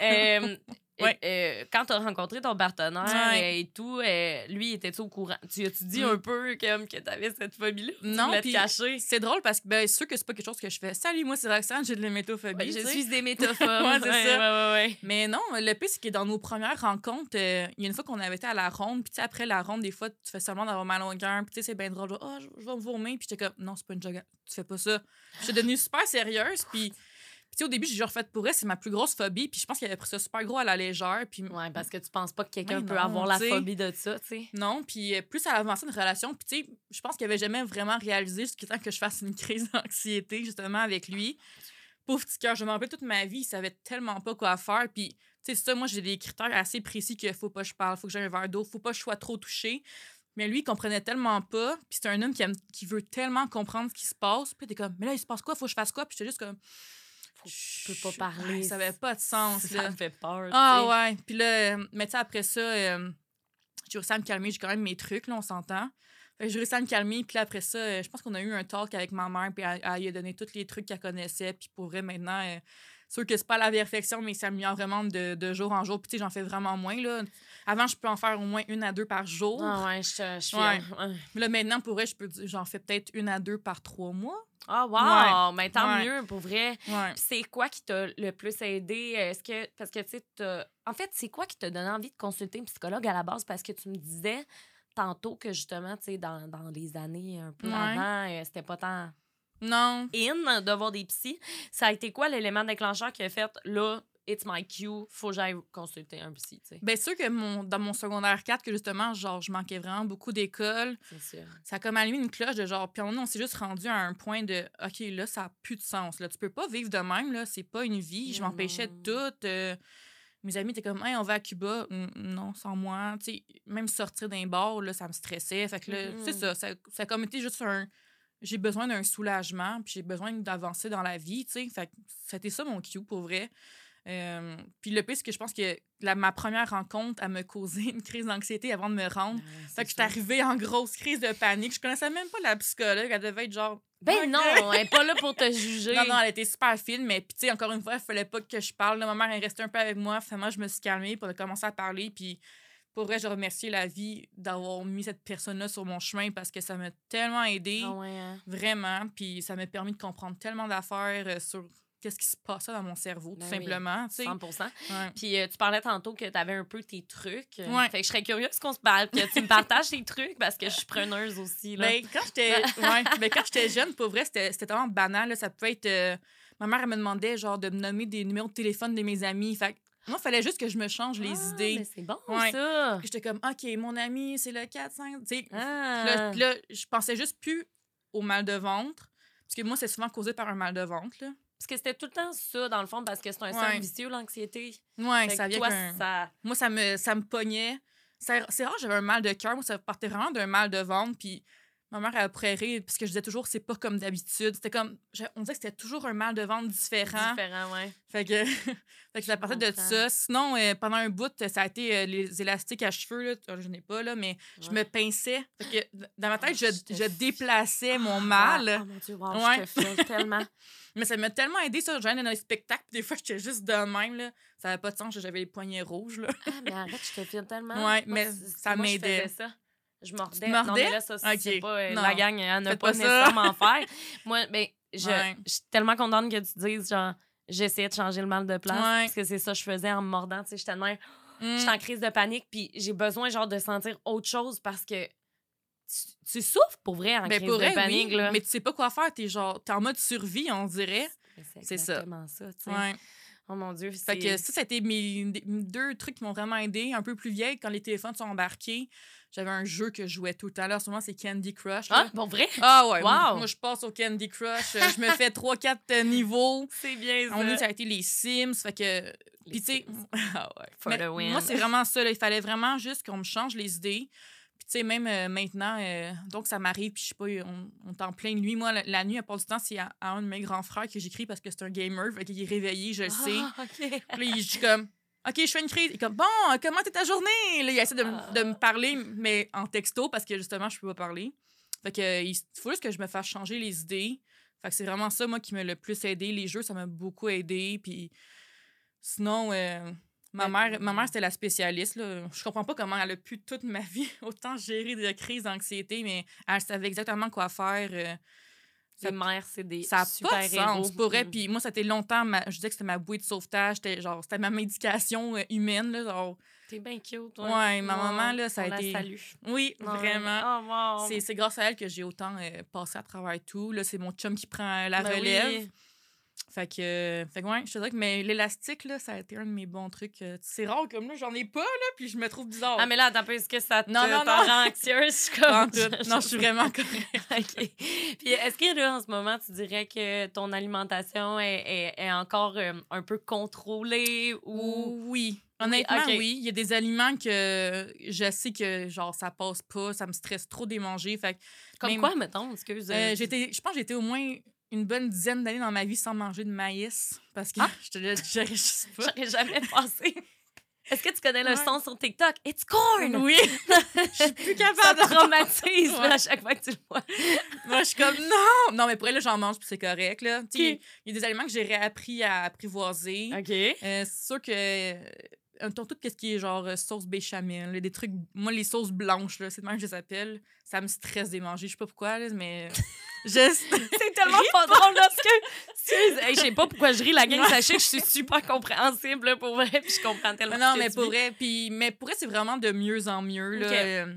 euh, Ouais. euh, quand tu as rencontré ton partenaire Ouais. euh, et tout, euh, lui, était-tu au courant? Tu as-tu dit Mm. un peu comme que tu avais cette phobie-là? Non, cacher? c'est drôle parce que ben, c'est sûr que c'est pas quelque chose que je fais. Salut, moi c'est Roxane, j'ai de l'hémétophobie. Ben, je suis des métaphores. Ouais, c'est ça. Ouais, ouais, ouais. Mais non, le pire, c'est que dans nos premières rencontres, euh, il y a une fois qu'on avait été à la ronde, puis après la ronde, des fois, tu fais seulement d'avoir mal au cœur, puis tu sais, c'est bien drôle, genre, oh, je, je vais me vomir, puis j'étais comme, non, c'est pas une joke, tu fais pas ça. J'étais devenue super sérieuse, puis, puis tu sais, au début, j'ai genre fait pour elle, c'est ma plus grosse phobie, puis je pense qu'elle avait pris ça super gros à la légère, puis Ouais, parce que tu penses pas que quelqu'un peut non, avoir la phobie de ça, tu sais. non, puis euh, plus ça avançait une relation, puis tu sais, je pense qu'elle avait jamais vraiment réalisé jusqu'à temps que je fasse une crise d'anxiété, justement, avec lui. Pauvre petit cœur, je m'en rappelle toute ma vie, il savait tellement pas quoi faire, puis tu sais, ça, moi, j'ai des critères assez précis qu'il faut pas que je parle, faut que j'ai un verre d'eau, faut pas que je sois trop touchée. Mais lui, il comprenait tellement pas, puis c'est un homme qui, aime- qui veut tellement comprendre ce qui se passe, puis t'es comme, mais là, il se passe quoi, faut que je fasse quoi, puis j'étais juste comme, Je peux pas parler. ça avait pas de sens, Ça là. me fait peur. Ah ouais. Puis là, euh, mais tu après ça, euh, j'ai réussi à me calmer. J'ai quand même mes trucs, là, on s'entend. Fait que j'ai réussi à me calmer. Puis là, après ça, euh, je pense qu'on a eu un talk avec ma mère. Puis elle, elle lui a donné tous les trucs qu'elle connaissait. Puis pour vrai, maintenant, euh, sûr que c'est pas la perfection, mais ça m'améliore vraiment de, de jour en jour. Puis tu sais, j'en fais vraiment moins. Là. Avant, je peux en faire au moins une à deux par jour. Ah ouais, je, je suis. Ouais. là, maintenant, pour vrai, je peux dire- j'en fais peut-être une à deux par trois mois. Ah, wow! Mais tant mieux, pour vrai. C'est quoi qui t'a le plus aidé? Est-ce que. Parce que, tu sais, en fait, c'est quoi qui t'a donné envie de consulter une psychologue à la base? Parce que tu me disais tantôt que justement, tu sais, dans, dans les années un peu avant, euh, c'était pas tant Non. in de voir des psys. Ça a été quoi l'élément déclencheur qui a fait là, it's my cue, faut que j'aille consulter un psy, tu sais? Bien sûr que mon, dans mon secondaire 4, que justement, genre, je manquais vraiment beaucoup d'école. C'est sûr. Ça a comme allumé une cloche de genre, puis on, on s'est juste rendu à un point de, OK, là, ça n'a plus de sens. Là. Tu peux pas vivre de même, là, c'est pas une vie. Je m'empêchais de tout. euh, mes amis étaient comme, hey, on va à Cuba. Non, sans moi. Tu sais, même sortir d'un bar, là, ça me stressait. Fait que là, c'est ça, ça. Ça a comme été juste un. J'ai besoin d'un soulagement, puis j'ai besoin d'avancer dans la vie, tu sais. Fait c'était ça mon cue, pour vrai. Euh, puis le pire, c'est que je pense que la, ma première rencontre, elle me causé une crise d'anxiété avant de me rendre. Fait que j'étais arrivée en grosse crise de panique. Je connaissais même pas la psychologue. Elle devait être genre. Ben non, elle est pas là pour te juger. Non, non, elle était super fine, mais puis tu sais, encore une fois, il fallait pas que je parle. Là, ma mère est restée un peu avec moi. Finalement, je me suis calmée pour commencer à parler. Puis pour vrai, je remercie la vie d'avoir mis cette personne-là sur mon chemin parce que ça m'a tellement aidé. Ah ouais, hein? Vraiment. Puis ça m'a permis de comprendre tellement d'affaires euh, sur qu'est-ce qui se passait dans mon cerveau, tout Ben oui. simplement. sais. 100 Ouais. Puis euh, tu parlais tantôt que tu avais un peu tes trucs. Ouais. Fait que je serais curieuse qu'on se parle, que tu me partages tes trucs parce que je suis preneuse aussi. Là. Ben, quand j'étais ouais, ben, quand j'étais jeune, pour vrai, c'était c'était tellement banal. là. Ça pouvait être. euh, ma mère, elle me demandait genre de me nommer des numéros de téléphone de mes amis. Fait que moi, il fallait juste que je me change les Ah, idées. c'est bon, Ouais. ça. J'étais comme, OK, mon ami, c'est le 4, 5. Tu sais, Puis Ah. là, là, je pensais juste plus au mal de ventre. Parce que moi, c'est souvent causé par un mal de ventre. Là. Parce que c'était tout le temps ça, dans le fond, parce que c'est un Ouais. cercle vicieux, l'anxiété. Ouais, Fait ça vient toi, ça... Moi, ça me, ça me pognait. C'est c'est rare, j'avais un mal de cœur. Moi, ça partait vraiment d'un mal de ventre. Puis ma mère, pourrait rire parce que je disais toujours, c'est pas comme d'habitude. C'était comme, je- on disait que c'était toujours un mal de ventre différent. différent, ouais. Fait que, fait que ça partait de ça. Sinon, euh, pendant un bout, ça a été euh, les élastiques à cheveux. Là. Euh, Je n'ai pas, là, mais je me pinçais. Fait que dans ma tête, Ah, je, je je déplaçais mon Ah, mal. Oh mon Dieu, wow, Ouais. je te tellement. Mais ça m'a tellement aidé, ça. J'allais dans les spectacles, des fois, j'étais juste de même. Là. Ça n'avait pas de sens, j'avais les poignets rouges. Là. Ah, mais arrête, je te file tellement. Ouais, Moi, mais ça je m'aidait. ça. Je mordais. Tu Non, mordais? mais là, ça, c'est Ok. pas euh, la gang, elle n'a pas pas nécessairement faire. Moi, ben, je, Ouais. je suis tellement contente que tu dises, genre, j'essayais de changer le mal de place. Ouais. Parce que c'est ça que je faisais en me mordant. Tu sais, j'étais de même, Mm. j'étais en crise de panique, puis j'ai besoin, genre, de sentir autre chose parce que tu, tu souffres pour vrai en Ben, crise pour de vrai, panique, oui, là. mais tu sais pas quoi faire. T'es genre, t'es en mode survie, on dirait. C'est ça. ça. tu sais. Ouais. Oh mon Dieu, Fait que ça, ça a été mes deux trucs qui m'ont vraiment aidé. Un peu plus vieille, quand les téléphones sont embarqués, j'avais un jeu que je jouais tout en ce moment, c'est Candy Crush. là. Ah, pour vrai? Ah ouais, moi, Wow! moi, je passe au Candy Crush. euh, je me fais 3-4 niveaux. C'est bien On dit ça a été les Sims. Fait que. Puis tu sais. Ah ouais. Moi, c'est vraiment ça. là. Il fallait vraiment juste qu'on me change les idées. Puis tu sais, même euh, maintenant, euh, donc ça m'arrive, puis je sais pas, on, on est en pleine nuit. Moi, la, la nuit, à part du temps, c'est à, à un de mes grands frères que j'écris parce que c'est un gamer. Fait qu'il est réveillé, je le sais. Ah, OK. Puis là, il- je suis comme, OK, je fais une crise. Il est comme, bon, comment était ta journée? Là, il essaie de, me- de me parler, mais en texto, parce que justement, je peux pas parler. Fait que, euh, il faut juste que je me fasse changer les idées. Fait que c'est vraiment ça, moi, qui m'a le plus aidé. Les jeux, ça m'a beaucoup aidé. Puis sinon, euh, ma mère, ma mère c'était la spécialiste. Là. Je comprends pas comment elle a pu toute ma vie autant gérer des crises d'anxiété, mais elle savait exactement quoi faire. euh, Les mères, c'est des ça super pas de sens. héros. Pour vrai. Mm. Puis moi, ça a été longtemps, ma- je disais que c'était ma bouée de sauvetage. C'était genre, c'était ma médication euh, humaine. Là, genre. T'es bien cute, toi. Ouais, ma maman, là, ça a on la été- salue. Oui, Ouais. vraiment. Oh, wow. C'est, grâce à elle que j'ai autant euh, passé à travers tout. Là, c'est mon chum qui prend euh, la Ben relève. oui. Fait que, euh, fait que ouais, je te dirais que mais l'élastique, là, ça a été un de mes bons trucs. euh, c'est rare comme là, j'en ai pas, là, puis je me trouve bizarre. Ah, mais là, attends un peu, est-ce que ça te Non, non, non. rend anxieuse? Je comme... tout. Non, je suis vraiment correcte. OK. Puis est-ce que là, en ce moment, tu dirais que ton alimentation est, est- est encore euh, un peu contrôlée ou... Oui. Honnêtement, oui. Il y a des aliments que je sais que, genre, ça passe pas, ça me stresse trop de les manger. Fait que, Comme même- quoi, mettons, excuse. euh, j'étais, je pense que été au moins une bonne dizaine d'années dans ma vie sans manger de maïs. Parce que Ah! je te le juste pas. J'aurais jamais pensé. Est-ce que tu connais le son sur TikTok? It's corn! Oui. Je suis plus Ça capable. te traumatise Ouais. là, à chaque fois que tu le vois. Moi, je suis comme non. Non, mais pour elle, j'en mange, puis c'est correct. Là. Il y a des aliments que j'ai réappris à apprivoiser. OK. Euh, c'est sûr que. Tout ce qui est genre euh, sauce béchamel, des trucs. Moi, les sauces blanches, c'est de même que je les appelle. Ça me stresse de les manger. Je sais pas pourquoi, là, mais. Juste. C'est tellement pas drôle parce que. Hey, je sais pas pourquoi je ris, la gang, sachez que je suis super compréhensible là, pour vrai, puis je comprends tellement. Non, mais pour vrai, puis, mais pour vrai, c'est vraiment de mieux en mieux. Là. Ok. Euh,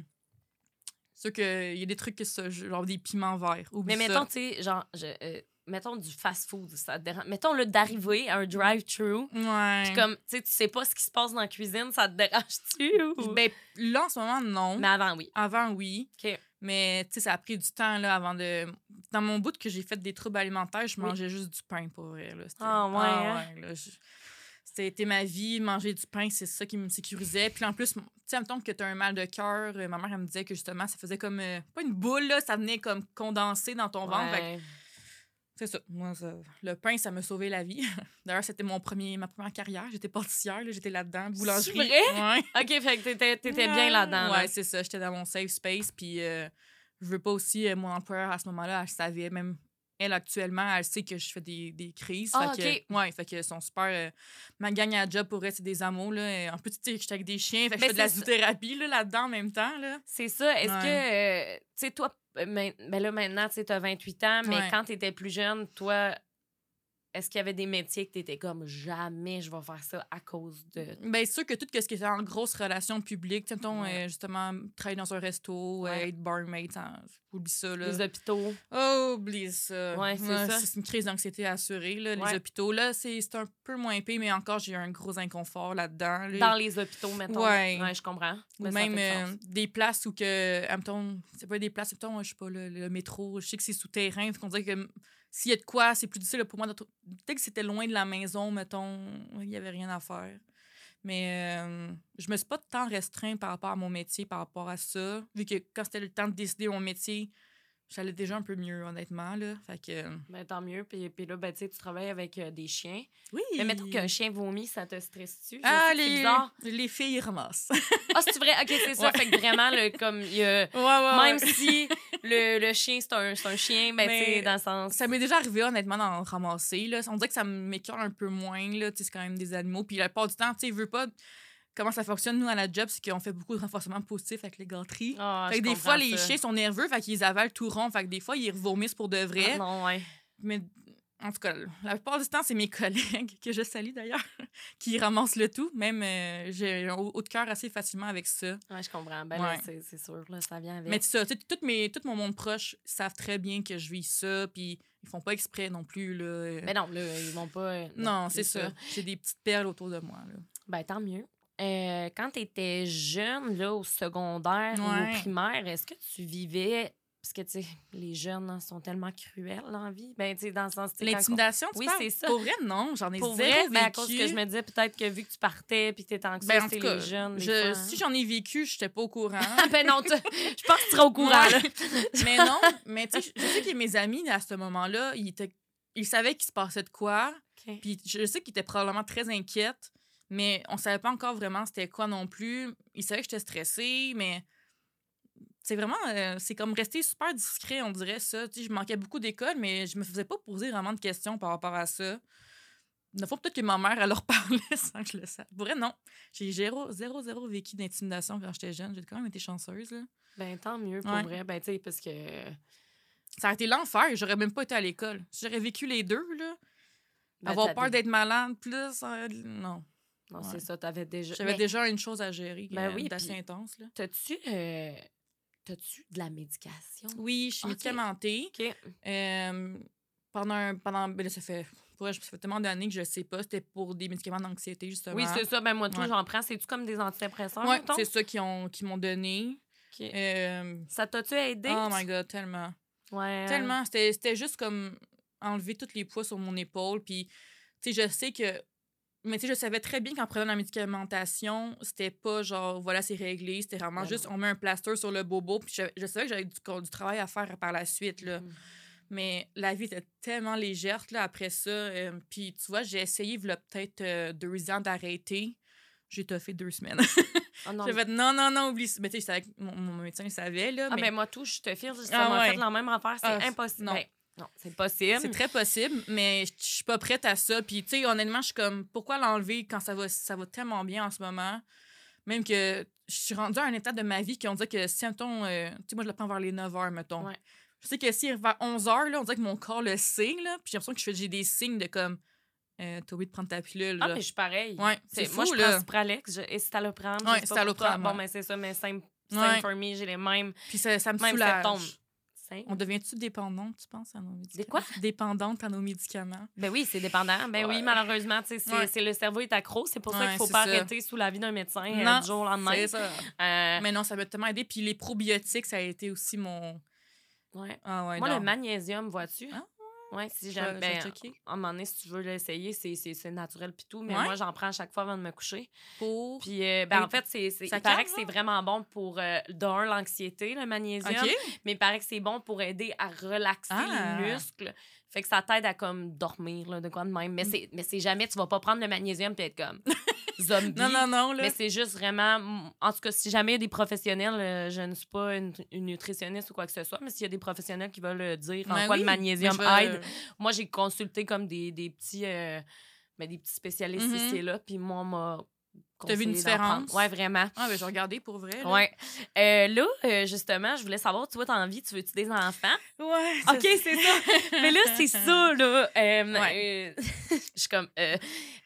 sûr qu'il y a des trucs que ça, genre des piments verts. oublie Mais mettons, tu sais, genre, je, euh, mettons du fast-food, ça te dérange. Mettons le d'arriver à un drive-thru, Ouais. puis comme, tu sais, tu sais pas ce qui se passe dans la cuisine, ça te dérange-tu? Ou... Ben, là, en ce moment, non. mais avant, oui. Avant, oui. OK. Mais tu sais, ça a pris du temps là, avant de. Dans mon bout que j'ai fait des troubles alimentaires, je Oui. mangeais juste du pain pour vrai. Là. C'était- Ah, ouais, hein? ouais, là, je- C'était ma vie, manger du pain, c'est ça qui me sécurisait. Puis en plus, tu sais, mettons que tu as un mal de cœur, euh, ma mère, elle me disait que justement, ça faisait comme. euh, pas une boule, là, ça venait comme condensé dans ton ventre. Fait Ouais. C'est ça. Moi, ça- le pain, ça m'a sauvé la vie. D'ailleurs, c'était mon premier, ma première carrière. J'étais pâtissière, là, j'étais là-dedans, boulangerie. vrai? Ouais. OK, fait que t'étais, t'étais bien là-dedans. Ouais, là. c'est ça. J'étais dans mon safe space. Puis euh, je veux pas aussi, euh, mon employeur à ce moment-là, elle savait même. Elle, actuellement, elle sait que je fais des, des crises. Ah, fait que, ouais, fait que sont super. euh, ma gang à job pour elle, c'est des amours. Là. Et En plus, tu sais, j'étais avec des chiens. Fait que je fais de la c'est zoothérapie là, là-dedans en même temps. Là. C'est ça. Est-ce Ouais. que, tu sais, toi, euh, main- ben là, maintenant, tu t'as 28 ans, mais Ouais. quand t'étais plus jeune, toi, est-ce qu'il y avait des métiers que t'étais comme jamais je vais faire ça à cause de. Bien sûr que tout ce qui était en grosse relation publique, tu mettons, Ouais. euh, justement, travailler dans un resto, euh, Ouais. être barmaid, oublie ça. Là. Les hôpitaux. Oh, oublie ça. Ouais, c'est ça. C'est une crise d'anxiété assurée. Là, Ouais. Les hôpitaux, là, c'est un peu moins pire, mais encore, j'ai un gros inconfort là-dedans. là. Dans les hôpitaux, mettons. Ouais. je comprends. Ou même euh, des places où que, mettons, c'est pas des places, mettons, je sais pas, le, le métro, je sais que c'est souterrain, fait qu'on dirait que s'il y a de quoi, c'est plus difficile pour moi. Peut-être que c'était loin de la maison, mettons, il y avait rien à faire. Mais euh, je me suis pas tant restreint par rapport à mon métier, par rapport à ça, vu que quand c'était le temps de décider mon métier, j'allais déjà un peu mieux, honnêtement, là. Fait que... Ben, tant mieux. Puis, puis là, ben, tu sais, tu travailles avec euh, des chiens. Oui! Mais mettons qu'un chien vomit, ça te stresse-tu? Ah, les, les filles ramassent. Ah, c'est vrai? OK, c'est ça. Ouais. Fait que vraiment, le, comme, il y a... ouais, ouais, Même si le, le chien, c'est un, un chien, ben, Mais tu sais, dans le sens... Ça m'est déjà arrivé, honnêtement, d'en ramasser. Là. On dirait que ça m'écœure un peu moins. Là. C'est quand même des animaux. Puis la plupart du temps, tu sais, veux pas. Comment ça fonctionne, nous, à la job, c'est qu'on fait beaucoup de renforcement positif avec les gâteries. Ah, fait que des fois, les chiens sont nerveux, fait qu'ils avalent tout rond. Fait que des fois, ils vomissent pour de vrai. Ah, non, ouais. Mais en tout cas, la plupart du temps, c'est mes collègues, que je salue d'ailleurs, qui ramassent le tout. Même, euh, j'ai un haut de cœur assez facilement avec ça. Ouais, je comprends. Ben Ouais. c'est sûr, là, ça vient avec. Mais ça, tu sais, tout, mes, tout mon monde proche savent très bien que je vis ça, puis ils font pas exprès non plus. Là. Mais non, là, ils vont pas... euh, Non, c'est ça. J'ai des petites perles autour de moi. Là. Ben, tant mieux. Euh, quand tu étais jeune, là, au secondaire ou au primaire, est-ce que tu vivais... Parce que, tu sais, les jeunes hein, sont tellement cruels dans la vie. Ben, tu sais, dans le sens... L'intimidation, tu Oui, c'est ça. Pour vrai, non. J'en ai Pour zéro vrai, vécu. ben, à cause que je me disais peut-être que vu que tu partais puis que t'étais anxieuse, Ben, en tout cas, les jeunes. des je- fois, hein. si j'en ai vécu, je n'étais pas au courant. Ben non, tu- je pense que tu seras au courant, Ouais. là. mais non, mais tu sais, je sais que mes amis, à ce moment-là, ils, étaient, ils savaient qu'il se passait de quoi. Puis je sais qu'ils étaient probablement très inquiètes, mais on savait pas encore vraiment c'était quoi non plus. Ils savaient que j'étais stressée, mais c'est vraiment, euh, c'est comme rester super discret, on dirait ça. Tu sais, je manquais beaucoup d'école, mais je me faisais pas poser vraiment de questions par rapport à ça. Il faut peut-être que ma mère, elle leur parlait sans que je le sache. Pour vrai, non. J'ai zéro, zéro, zéro vécu d'intimidation quand j'étais jeune. J'ai quand même été chanceuse, là. Ben, tant mieux, pour Ouais. vrai. Ben, tu sais, parce que... Ça a été l'enfer. J'aurais même pas été à l'école. J'aurais vécu les deux, là, ben, avoir peur d'être malade, plus, euh, non. Non, Ouais. c'est ça, t'avais déjà... J'avais Mais déjà une chose à gérer Ben euh, oui, d'assez intense. Là. T'as-tu... euh, T'as-tu de la médication? Oui, je suis Ok. médicamentée. OK. Euh, pendant, un- pendant ben là, ça fait, pour vrai, ça fait tellement d'années que je sais pas. C'était pour des médicaments d'anxiété, justement. Oui, c'est ça. Ben, moi, tout, Ouais. j'en prends. C'est-tu comme des antidépresseurs, Ouais, mettons? c'est ça qu'ils ont- qu'ils m'ont donné. Euh, Ça t'a-tu aidé? oh my God, tellement. Ouais. Tellement. C'était c'était juste comme enlever tous les poids sur mon épaule. Puis, tu sais, je sais que. Mais tu sais, je savais très bien qu'en prenant la médicamentation, c'était pas genre, voilà, c'est réglé. C'était vraiment juste, on met un plaster sur le bobo. Puis, je, je savais que j'avais du, du travail à faire par la suite, là. Mhm. Mais la vie était tellement légère là, après ça. euh, puis tu vois, j'ai essayé, peut-être euh, deux ans d'arrêter. j'ai toffé deux semaines. Oh non, j'ai fait non, non, non, oublie ça. Mais tu sais, mon, mon médecin il savait, là. Ah, mais ben moi, tout, je te file. Ça Ah, m'a ouais. fait la même affaire. C'est Ah, impossible. non. Ben, non, c'est possible. c'est très possible, mais je suis pas prête à ça. Puis, tu sais, honnêtement, je suis comme, pourquoi l'enlever quand ça va, ça va tellement bien en ce moment? Même que je suis rendue à un état de ma vie qu'on dirait que si, mettons, euh, tu sais, moi, je le prends vers les 9 h, mettons. Ouais. Je sais que si vers 11 h, là, on dirait que mon corps le signe, là. Puis j'ai l'impression que je j'ai des signes de comme, euh, t'as oublié de prendre ta pilule, Ah, mais je suis pareil. Ouais, C'est- c'est moi, je prends là. Cipralex je- et Citalopram. je Ouais, pas pour toi. Citalopram, Bon, mais c'est ça, mais same, same Ouais. for me, j'ai les mêmes, Puis ça, ça me mêmes soulage. symptômes. On devient-tu dépendante, tu penses, à nos médicaments? quoi? Dépendante à nos médicaments. Ben oui, c'est dépendant. Ben oui, malheureusement, tu sais, c'est Ouais. c'est le cerveau est accro. C'est pour ça qu'il faut c'est pas ça. arrêter sous l'avis d'un médecin euh, Non, du jour au lendemain. C'est ça. Euh, Mais non, ça m'a tellement aidé. Puis les probiotiques, ça a été aussi mon. ouais. Ah ouais, Moi, non. le magnésium, vois-tu? Ah, Ouais, si vais Ben, à un moment donné, si tu veux l'essayer, c'est- naturel pis tout. Mais Ouais? moi, j'en prends à chaque fois avant de me coucher. Pour. Puis, euh, ben, en fait, c'est, il paraît que c'est vraiment bon pour, euh, d'un, l'anxiété, le magnésium. OK. Mais il paraît que c'est bon pour aider à relaxer Ah. les muscles. Fait que ça t'aide à comme dormir, là, de quoi de même. Mais c'est, mais c'est jamais, tu vas pas prendre le magnésium et être comme zombie. Non, non, non, là. Mais c'est juste vraiment. En tout cas, si jamais il y a des professionnels, euh, je ne suis pas une, une nutritionniste ou quoi que ce soit, mais s'il y a des professionnels qui veulent euh, dire en Ben quoi oui, le magnésium mais aide, moi, j'ai consulté comme des, des petits. euh, ben, des petits spécialistes Mhm. ici et là, puis moi, on m'a. T'as vu une différence? Ouais, vraiment. Ah, ben, pour vrai. Là. Ouais. Euh, là, euh, justement, je voulais savoir, tu vois, t'as envie, tu veux-tu des enfants? Ouais. OK, c'est ça. Mais là, c'est ça, là. Euh, Ouais. je suis comme, euh,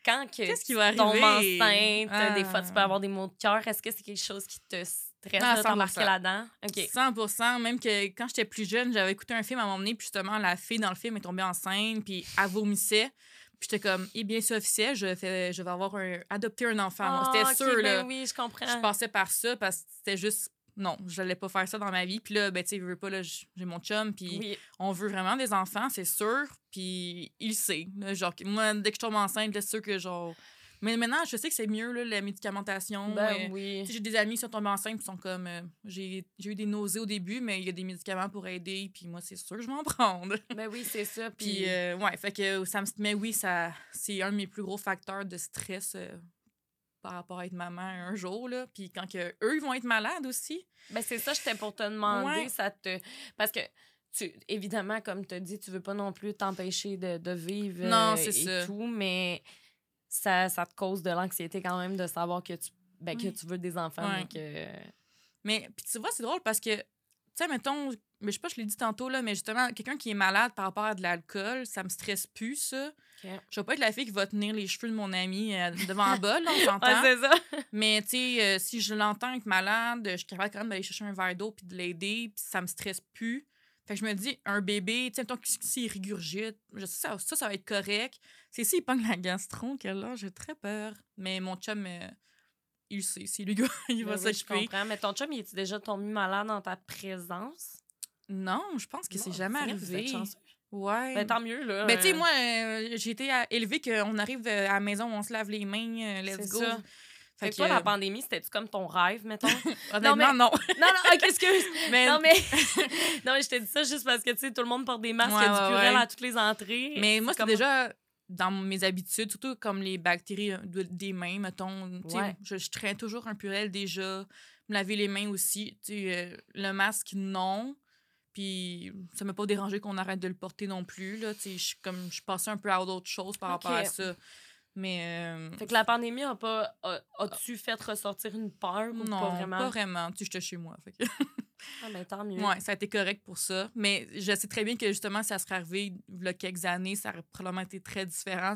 quand que Qu'est-ce qui va tu tombes arriver? enceinte, des fois, tu peux Ah. avoir des maux de cœur. Est-ce que c'est quelque chose qui te stresse, Ah, t'embarquer 100%. là-dedans? OK. 100 Même que quand j'étais plus jeune, j'avais écouté un film à un moment donné, puis justement, la fille dans le film est tombée enceinte, puis elle vomissait. Puis j'étais comme, eh bien, c'est officiel, je, fais, je vais avoir un, adopter un enfant. Ah, c'était OK, sûr, ben là. oui, je comprends. Je passais par ça parce que c'était juste. Non, je n'allais pas faire ça dans ma vie. Puis là, ben, tu sais, je veux pas, là, j'ai mon chum, puis Oui. on veut vraiment des enfants, c'est sûr. Puis il sait. là, genre, moi, dès que je tombe enceinte, c'est sûr que genre. Mais maintenant, je sais que c'est mieux, là, la médicamentation. Ben euh, oui. J'ai des amis qui sont tombés enceintes qui sont comme. euh, j'ai j'ai eu des nausées au début, mais il y a des médicaments pour aider, puis moi, c'est sûr que je vais en prendre. Ben oui, c'est ça. Puis, Puis, euh, ouais, fait que ça me. Mais oui, ça c'est un de mes plus gros facteurs de stress euh, par rapport à être maman un jour, là. Puis quand que eux, ils vont être malades aussi. ben c'est ça, j'étais pour te demander, Ouais. ça te... Parce que, tu, évidemment, comme tu as dit, tu veux pas non plus t'empêcher de, de vivre Non, euh, c'est et ça. tout, mais ça, ça te cause de l'anxiété quand même de savoir que tu, ben, que tu veux des enfants, Ouais. mais que... Mais, puis tu vois, c'est drôle parce que, tu sais, mettons, mais je sais pas, je l'ai dit tantôt, là, mais justement, quelqu'un qui est malade par rapport à de l'alcool, ça me stresse plus, ça. Ok. Je vais pas être la fille qui va tenir les cheveux de mon ami euh, devant un bol, on s'entend. Mais, tu sais, euh, si je l'entends être malade, je suis capable quand même d'aller chercher un verre d'eau puis de l'aider, puis ça me stresse plus. Fait que je me dis, un bébé, tu sais, mettons, s'il régurgite, je sais, ça, ça, ça va être correct. C'est s'il pogne la gastro, que là, j'ai très peur. Mais mon chum, euh, il le sait. C'est lui, gars, il va Ben oui, je comprends. Mais ton chum, il est déjà tombé malade dans ta présence? Non, je pense que c'est jamais arrivé. Ouais. Ben, tant mieux, là. Ben, tu sais, euh, moi, euh, j'ai été élevée qu'on arrive à la maison, on se lave les mains, let's go. ça. Fait que, la pandémie, c'était-tu comme ton rêve, mettons? honnêtement, mais- non. non, non, ok, excuse. Mais- Non, mais, non, mais je te dis ça juste parce que, tu sais, tout le monde porte des masques, il y a Ouais, du ouais, purel ouais. à toutes les entrées. Mais moi, c'est comme- déjà dans mes habitudes, surtout comme les bactéries euh, de- des mains, mettons. Ouais. Je, je traîne toujours un purel déjà. Me laver les mains aussi. Euh, le masque, non. Puis ça m'a pas dérangé qu'on arrête de le porter non plus. Là, tu sais, je suis comme je passais un peu à d'autres choses par rapport à ça. Mais euh, Fait que la pandémie a pas. As-tu fait ressortir une peur ou non, pas vraiment? pas vraiment. Tu j'étais chez moi. fait que- Ah, mais tant mieux. Ouais, ça a été correct pour ça. Mais je sais très bien que justement, si ça serait arrivé il y a quelques années, ça aurait probablement été très différent.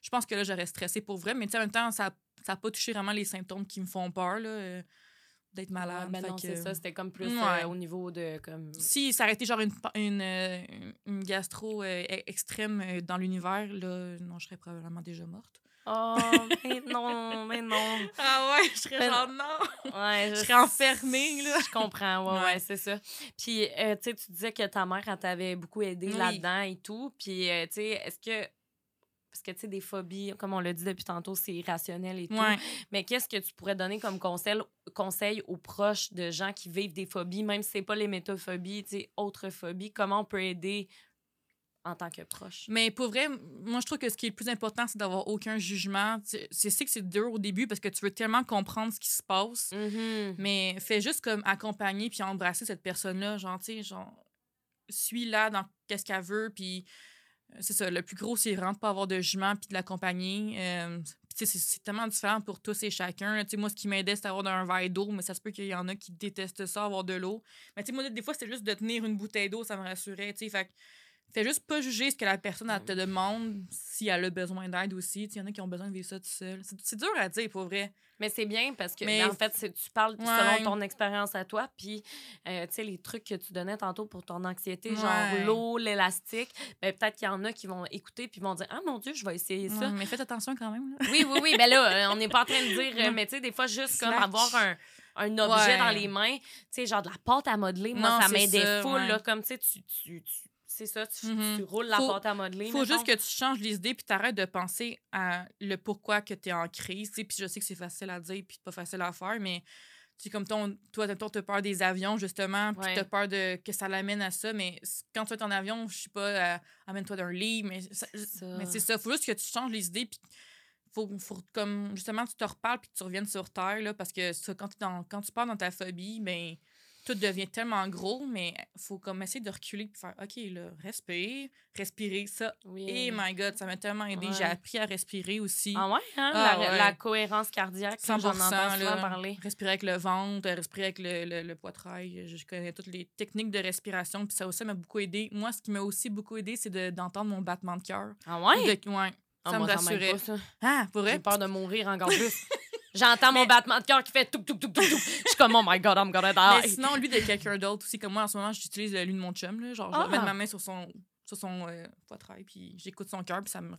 Je pense que là, j'aurais stressé pour vrai. Mais tu sais, en même temps, ça n'a pas touché vraiment les symptômes qui me font peur là, d'être Ouais, malade. ben non, que- c'est ça. C'était comme plus Ouais. euh, au niveau de. comme Si ça aurait été genre une, euh, une gastro euh, e- extrême dans l'univers, là, non, je serais probablement déjà morte. Oh, mais non, mais non. Ah ouais, je serais Ben- genre non. Ouais, Je serais enfermée, là. Je comprends, ouais, ouais, Ouais. c'est ça. Puis, euh, tu sais, tu disais que ta mère, elle t'avait beaucoup aidé Oui. là-dedans et tout. Puis, euh, tu sais, est-ce que. Parce que, tu sais, des phobies, comme on l'a dit depuis tantôt, c'est irrationnel et tout. Ouais. Mais qu'est-ce que tu pourrais donner comme conseil, conseil aux proches de gens qui vivent des phobies, même si c'est pas les métaphobies, tu sais, autres phobies? Comment on peut aider en tant que proche? Mais pour vrai, moi, je trouve que ce qui est le plus important, c'est d'avoir aucun jugement. C'est que c'est dur au début parce que tu veux tellement comprendre ce qui se passe. Mhm. Mais fais juste comme accompagner puis embrasser cette personne-là. Genre, tu sais, genre, suis-la dans qu'est-ce qu'elle veut. Puis c'est ça, le plus gros, c'est vraiment de pas avoir de jugement puis de l'accompagner. Euh, c'est- c'est tellement différent pour tous et chacun. moi, ce qui m'aidait, c'était d'avoir un verre d'eau, mais ça se peut qu'il y en a qui détestent ça, avoir de l'eau. Mais moi, des fois, c'était juste de tenir une bouteille d'eau, ça me rassurait. Fait fais juste pas juger ce que la personne elle te demande si elle a besoin d'aide aussi. Il y en a qui ont besoin de vivre ça tout seul. C'est dur à dire, pour vrai. Mais c'est bien parce que, Mais- ben, en fait, c'est- tu parles Ouais. selon ton expérience à toi. Puis, euh, tu sais, les trucs que tu donnais tantôt pour ton anxiété, Ouais. genre l'eau, l'élastique, ben, peut-être qu'il y en a qui vont écouter puis vont dire Ah mon Dieu, je vais essayer ça. Ouais, mais faites attention quand même. là. Oui, oui, oui. Ben là, euh, on n'est pas en train de dire, euh, mais tu sais, des fois, juste comme avoir un, un objet Ouais. dans les mains, tu sais, genre de la pâte à modeler. Moi, Non, ça m'aidait full, ouais. là, comme tu sais, tu- c'est ça, tu, Mhm. tu roules la Faut- pâte à modeler. faut juste que tu changes les idées puis t'arrêtes de penser à le pourquoi que tu es en crise. Puis je sais que c'est facile à dire puis pas facile à faire, mais tu comme ton, toi, tu as peur des avions, justement, puis tu as peur de, que ça l'amène à ça. Mais quand tu es en avion, je sais pas, euh, amène-toi d'un lit. Mais ça. c'est ça. faut juste que tu changes les idées puis faut, faut comme justement tu te reparles puis que tu reviennes sur terre là, parce que ça, quand, dans, quand tu pars dans ta phobie ben tout devient tellement gros mais faut comme essayer de reculer puis faire ok là respire respirer ça Oui. et my god ça m'a tellement aidé j'ai appris à respirer aussi Ah ouais, hein? Ah la, ouais. la cohérence cardiaque, j'en 100%, entends souvent parler. respirer avec le ventre respirer avec le, le, le poitrail je, connais toutes les techniques de respiration puis ça aussi m'a beaucoup aidé moi ce qui m'a aussi beaucoup aidé c'est de- d'entendre mon battement de cœur Ah ouais? De- ouais Ah, ça me moi, rassurait. pas, ça. ah pour J'ai peur de mourir encore plus. J'entends mon battement de cœur qui fait tout, tout, tout, tout, tout. Je suis comme, oh my god, I'm gonna Mais die. sinon, lui de quelqu'un d'autre aussi, comme moi, en ce moment, j'utilise lui de mon chum. Là, genre, je Ah. mettre ma main sur son, sur son euh, poitrail, puis j'écoute son cœur, puis ça me,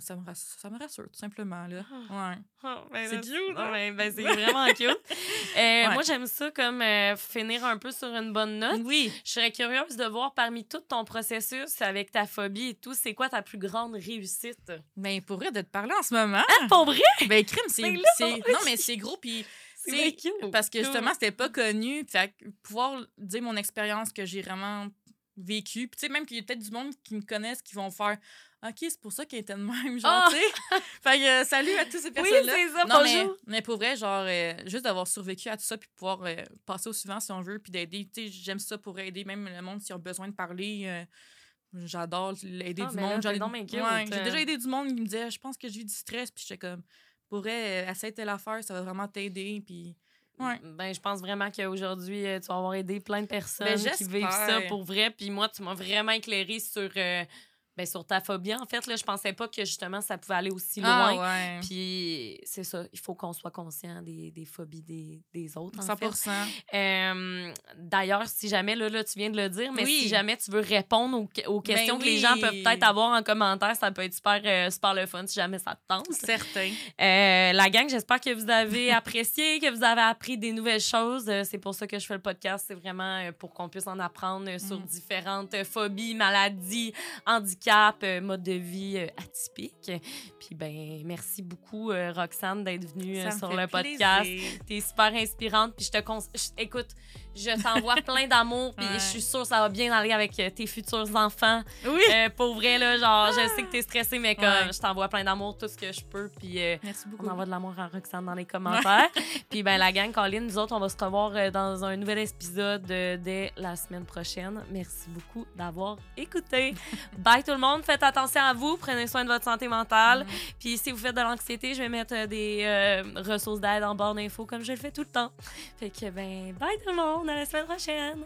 ça, ça me rassure, ça me rassure, tout simplement. Là. Ouais. Oh, ben C'est cute, non, hein? ben, ben, c'est vraiment cute. Euh, Ouais. Moi, j'aime ça comme euh, finir un peu sur une bonne note. Oui. Je serais curieuse de voir parmi tout ton processus avec ta phobie et tout, c'est quoi ta plus grande réussite? Ben, pour vrai, de te parler en ce moment, Ah, pour vrai? ben, crime, c'est. C'est- Non, mais c'est gros, puis. Parce que justement, c'était pas connu. Fait pouvoir dire mon expérience que j'ai vraiment vécue. Puis tu sais, même qu'il y a peut-être du monde qui me connaissent qui vont faire OK, c'est pour ça qu'elle était de même, genre, Ah! tu sais. fait que euh, salut à tous ces Oui, personnes-là. c'est ça, Non, bonjour. mais pour vrai, genre, euh, juste d'avoir survécu à tout ça, puis pouvoir euh, passer au suivant si on veut, puis d'aider. Tu sais, j'aime ça pour aider même le monde s'ils ont besoin de parler. J'adore l'aider Ah, du là, monde. ouais, J'ai déjà aidé du monde qui me disait Je pense que je vis du stress, puis j'étais comme Pour vrai, essaie telle affaire, ça va vraiment t'aider. Puis. Ouais. Ben, je pense vraiment qu'aujourd'hui, tu vas avoir aidé plein de personnes Ben, qui vivent ça pour vrai. Puis moi, tu m'as vraiment éclairé sur, euh, ben, sur ta phobie. En fait, là, je pensais pas que justement ça pouvait aller aussi loin. Ah, ouais. Puis c'est ça, il faut qu'on soit conscient des, des phobies des, des autres. En 100 fait. Euh, D'ailleurs, si jamais, là, là, tu viens de le dire, mais Oui. si jamais tu veux répondre aux, aux questions que les gens peuvent peut-être avoir en commentaire, ça peut être super, euh, super le fun si jamais ça te tente. Certain. Euh, la gang, j'espère que vous avez apprécié, que vous avez appris des nouvelles choses. Euh, c'est pour ça que je fais le podcast. C'est vraiment pour qu'on puisse en apprendre sur Mm. différentes phobies, maladies, handicaps, euh, modes de vie euh, atypiques. Puis, ben, merci beaucoup, euh, Roxane, d'être venue sur le podcast. plaisir. T'es super inspirante. Puis, je te Écoute, je t'envoie plein d'amour. Puis, Ouais. je suis sûre que ça va bien aller avec euh, tes futurs enfants. Oui. Euh, pour vrai, là, genre, je sais que t'es stressée, mais comme, Ouais. je t'envoie plein d'amour, tout ce que je peux. Puis, euh, Merci beaucoup. on envoie de l'amour à Roxane dans les commentaires. Puis ben la gang, Colin, nous autres, on va se revoir euh, dans un nouvel épisode dès la semaine prochaine. Merci beaucoup d'avoir écouté. Bye tout le monde, faites attention à vous, prenez soin de votre santé mentale. Puis si vous faites de l'anxiété, je vais mettre des euh, ressources d'aide en barre d'infos comme je le fais tout le temps. Fait que ben bye tout le monde, à la semaine prochaine.